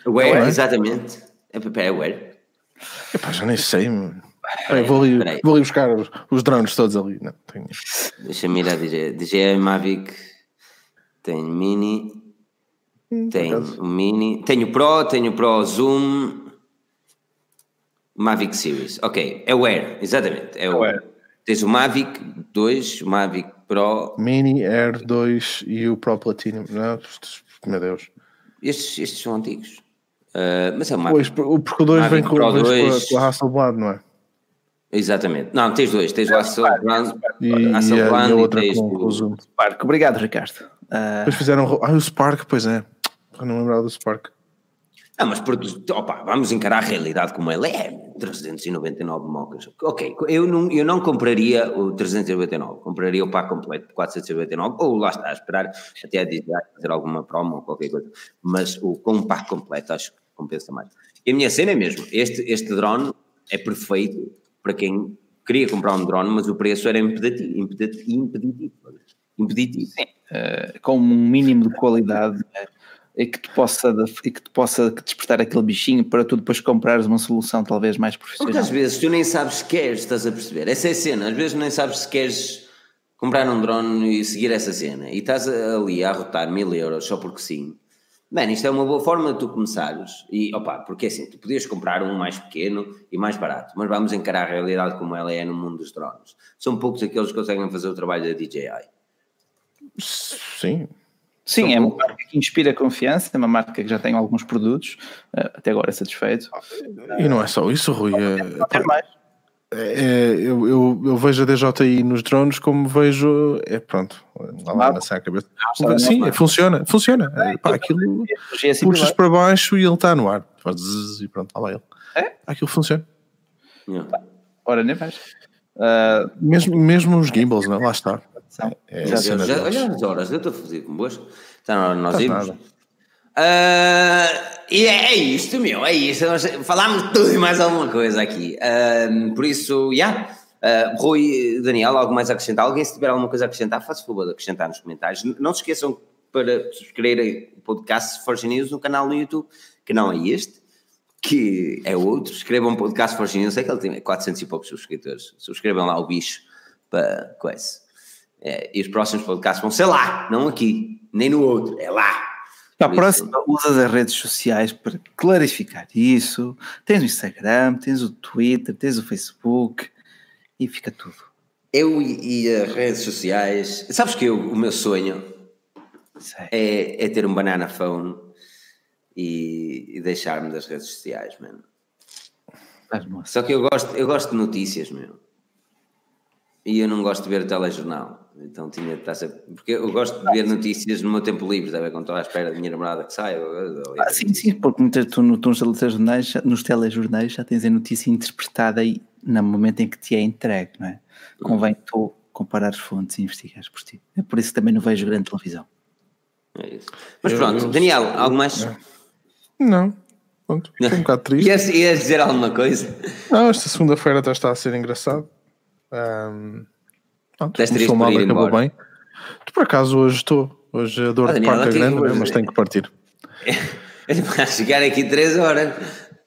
Where, exatamente. É, é Where. Epá, já nem sei. Peraí, vou, ali, vou ali buscar os, os drones todos ali. Não, tenho... Deixa-me ir a dizer. DJI Mavic tem Mini. Tem o Mini. Tenho o Pro, tenho o Pro Zoom. Mavic Series. Ok, é o Air, exatamente. É o Air. Tens o Mavic 2, o Mavic Pro. Mini Air 2 e o Pro Platinum. Não, meu Deus. Estes, estes são antigos. Uh, mas é uma. Pois, porque o 2 vem com, Pro 2, com a Hasselblad, não é? Exatamente. Não, tens dois. Tens o Hasselblad e, Hasselblad e, a outra tens com, o Zoom. Obrigado, Ricardo. Uh... Depois fizeram. Ah, o Spark, pois é. Não lembrava do Spark. Ah, mas opa, vamos encarar a realidade como ela é. 399 mocas. Ok, eu não, eu não compraria o 399, compraria o pack completo de 499, ou lá está, a esperar até a dizer, fazer alguma promo ou qualquer coisa. Mas o, com um pack completo acho que compensa mais. E a minha cena é mesmo, este, este drone é perfeito para quem queria comprar um drone, mas o preço era impeditivo. impeditivo, impeditivo. Sim, uh, com um mínimo de qualidade. E que te possa, e que te possa despertar aquele bichinho para tu depois comprares uma solução talvez mais profissional. Porque às vezes tu nem sabes se queres, estás a perceber? Essa é a cena, às vezes nem sabes se queres comprar um drone e seguir essa cena e estás ali a arrotar mil euros só porque sim. Mano, isto é uma boa forma de tu começares e opa, porque assim, tu podias comprar um mais pequeno e mais barato, mas vamos encarar a realidade como ela é no mundo dos drones. São poucos aqueles que conseguem fazer o trabalho da DJI. Sim, Sim, é uma marca que inspira confiança, é uma marca que já tem alguns produtos, eh, até agora é satisfeito. E não é só isso, Rui. É, mais. É, eu, eu, eu, vejo a DJI nos drones como vejo. É pronto, lá vai lançar a cabeça. Não, Sim, é, funciona, funciona. É, pá, aquilo é puxas para baixo e ele está no ar. E pronto, lá vai ele. É? Aquilo funciona. Ora, nem mais. Uh, mesmo, mesmo os gimbals, né? lá está. É, já, já, já, olha as horas, eu estou a fazer hora de nós irmos. Uh, e é, é, isto, meu, é isto. Falámos tudo e mais alguma coisa aqui. Uh, por isso, já. Yeah. Uh, Rui, Daniel, algo mais a acrescentar? Alguém, se tiver alguma coisa a acrescentar, faça favor de acrescentar nos comentários. Não se esqueçam para subscreverem o podcast Forge News no canal no YouTube, que não é este, que é outro. Escrevam o podcast Forge News, sei que ele tem 400 e poucos subscritores. Subscrevam lá o bicho para coisa. É, e os próximos podcasts vão ser lá, não aqui, nem no outro, é lá. A próxima usas as redes sociais para clarificar isso. Tens o Instagram, tens o Twitter, tens o Facebook e fica tudo. Eu e as redes sociais. Sabes que eu, o meu sonho é, é, ter um banana phone e, e deixar-me das redes sociais, mano. Só que eu gosto, eu gosto de notícias, meu. E eu não gosto de ver o telejornal. Então tinha de estar sempre. Porque eu gosto de ver notícias no meu tempo livre, deve quando estou à espera da minha namorada que saia. Ah, sim, sim, porque muitas, tu, no, nos, telejornais, nos telejornais já tens a notícia interpretada aí no momento em que te é entregue, não é? Convém tu comparar as fontes e investigares por ti. É por isso que também não vejo grande televisão. É isso. Mas pronto, eu, Daniel, algo mais? Não. Pronto, um bocado triste. Ias, ias dizer alguma coisa? Não, esta segunda-feira já está a ser engraçado. Um, Pronto, começou mal, acabou embora. bem. Tu por acaso hoje estou. Hoje a dor ah, de parte é grande, hoje... mas tenho que partir. Vamos ficar aqui três horas.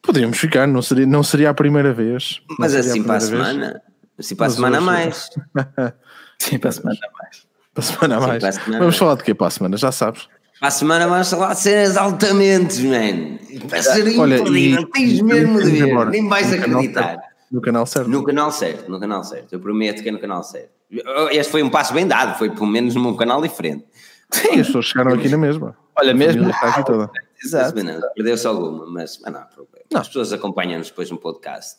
Podíamos ficar, não seria, não seria a primeira vez. Mas assim para a semana. Assim para a semana a mais. Sim, para a semana a mais. Para a semana a mais. Vamos falar de quê para a semana? Já sabes. Para a semana vamos falar de cenas altamente, man. Vai ser Olha, imperdível. Tens mesmo de ver. Nem vais acreditar. No canal certo. No canal certo, no canal certo. Eu prometo que é no canal certo. Este foi um passo bem dado, foi pelo menos num canal diferente. Sim, as pessoas chegaram aqui na mesma. Olha, mesmo. Aqui toda. Exato. Perdeu-se alguma, mas, mas não problema. Não. As pessoas acompanham-nos depois no podcast.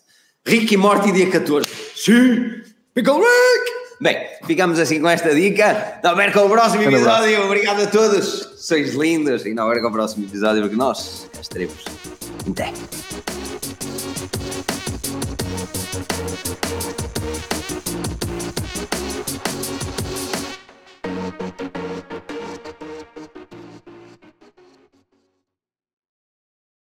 Rick e Morty, dia 14. Sim! Pickle Rick! Bem, ficamos assim com esta dica. Não perca o próximo episódio. Obrigado a todos. Sois lindos. E não perca o próximo episódio porque nós estaremos. Até. Thank you.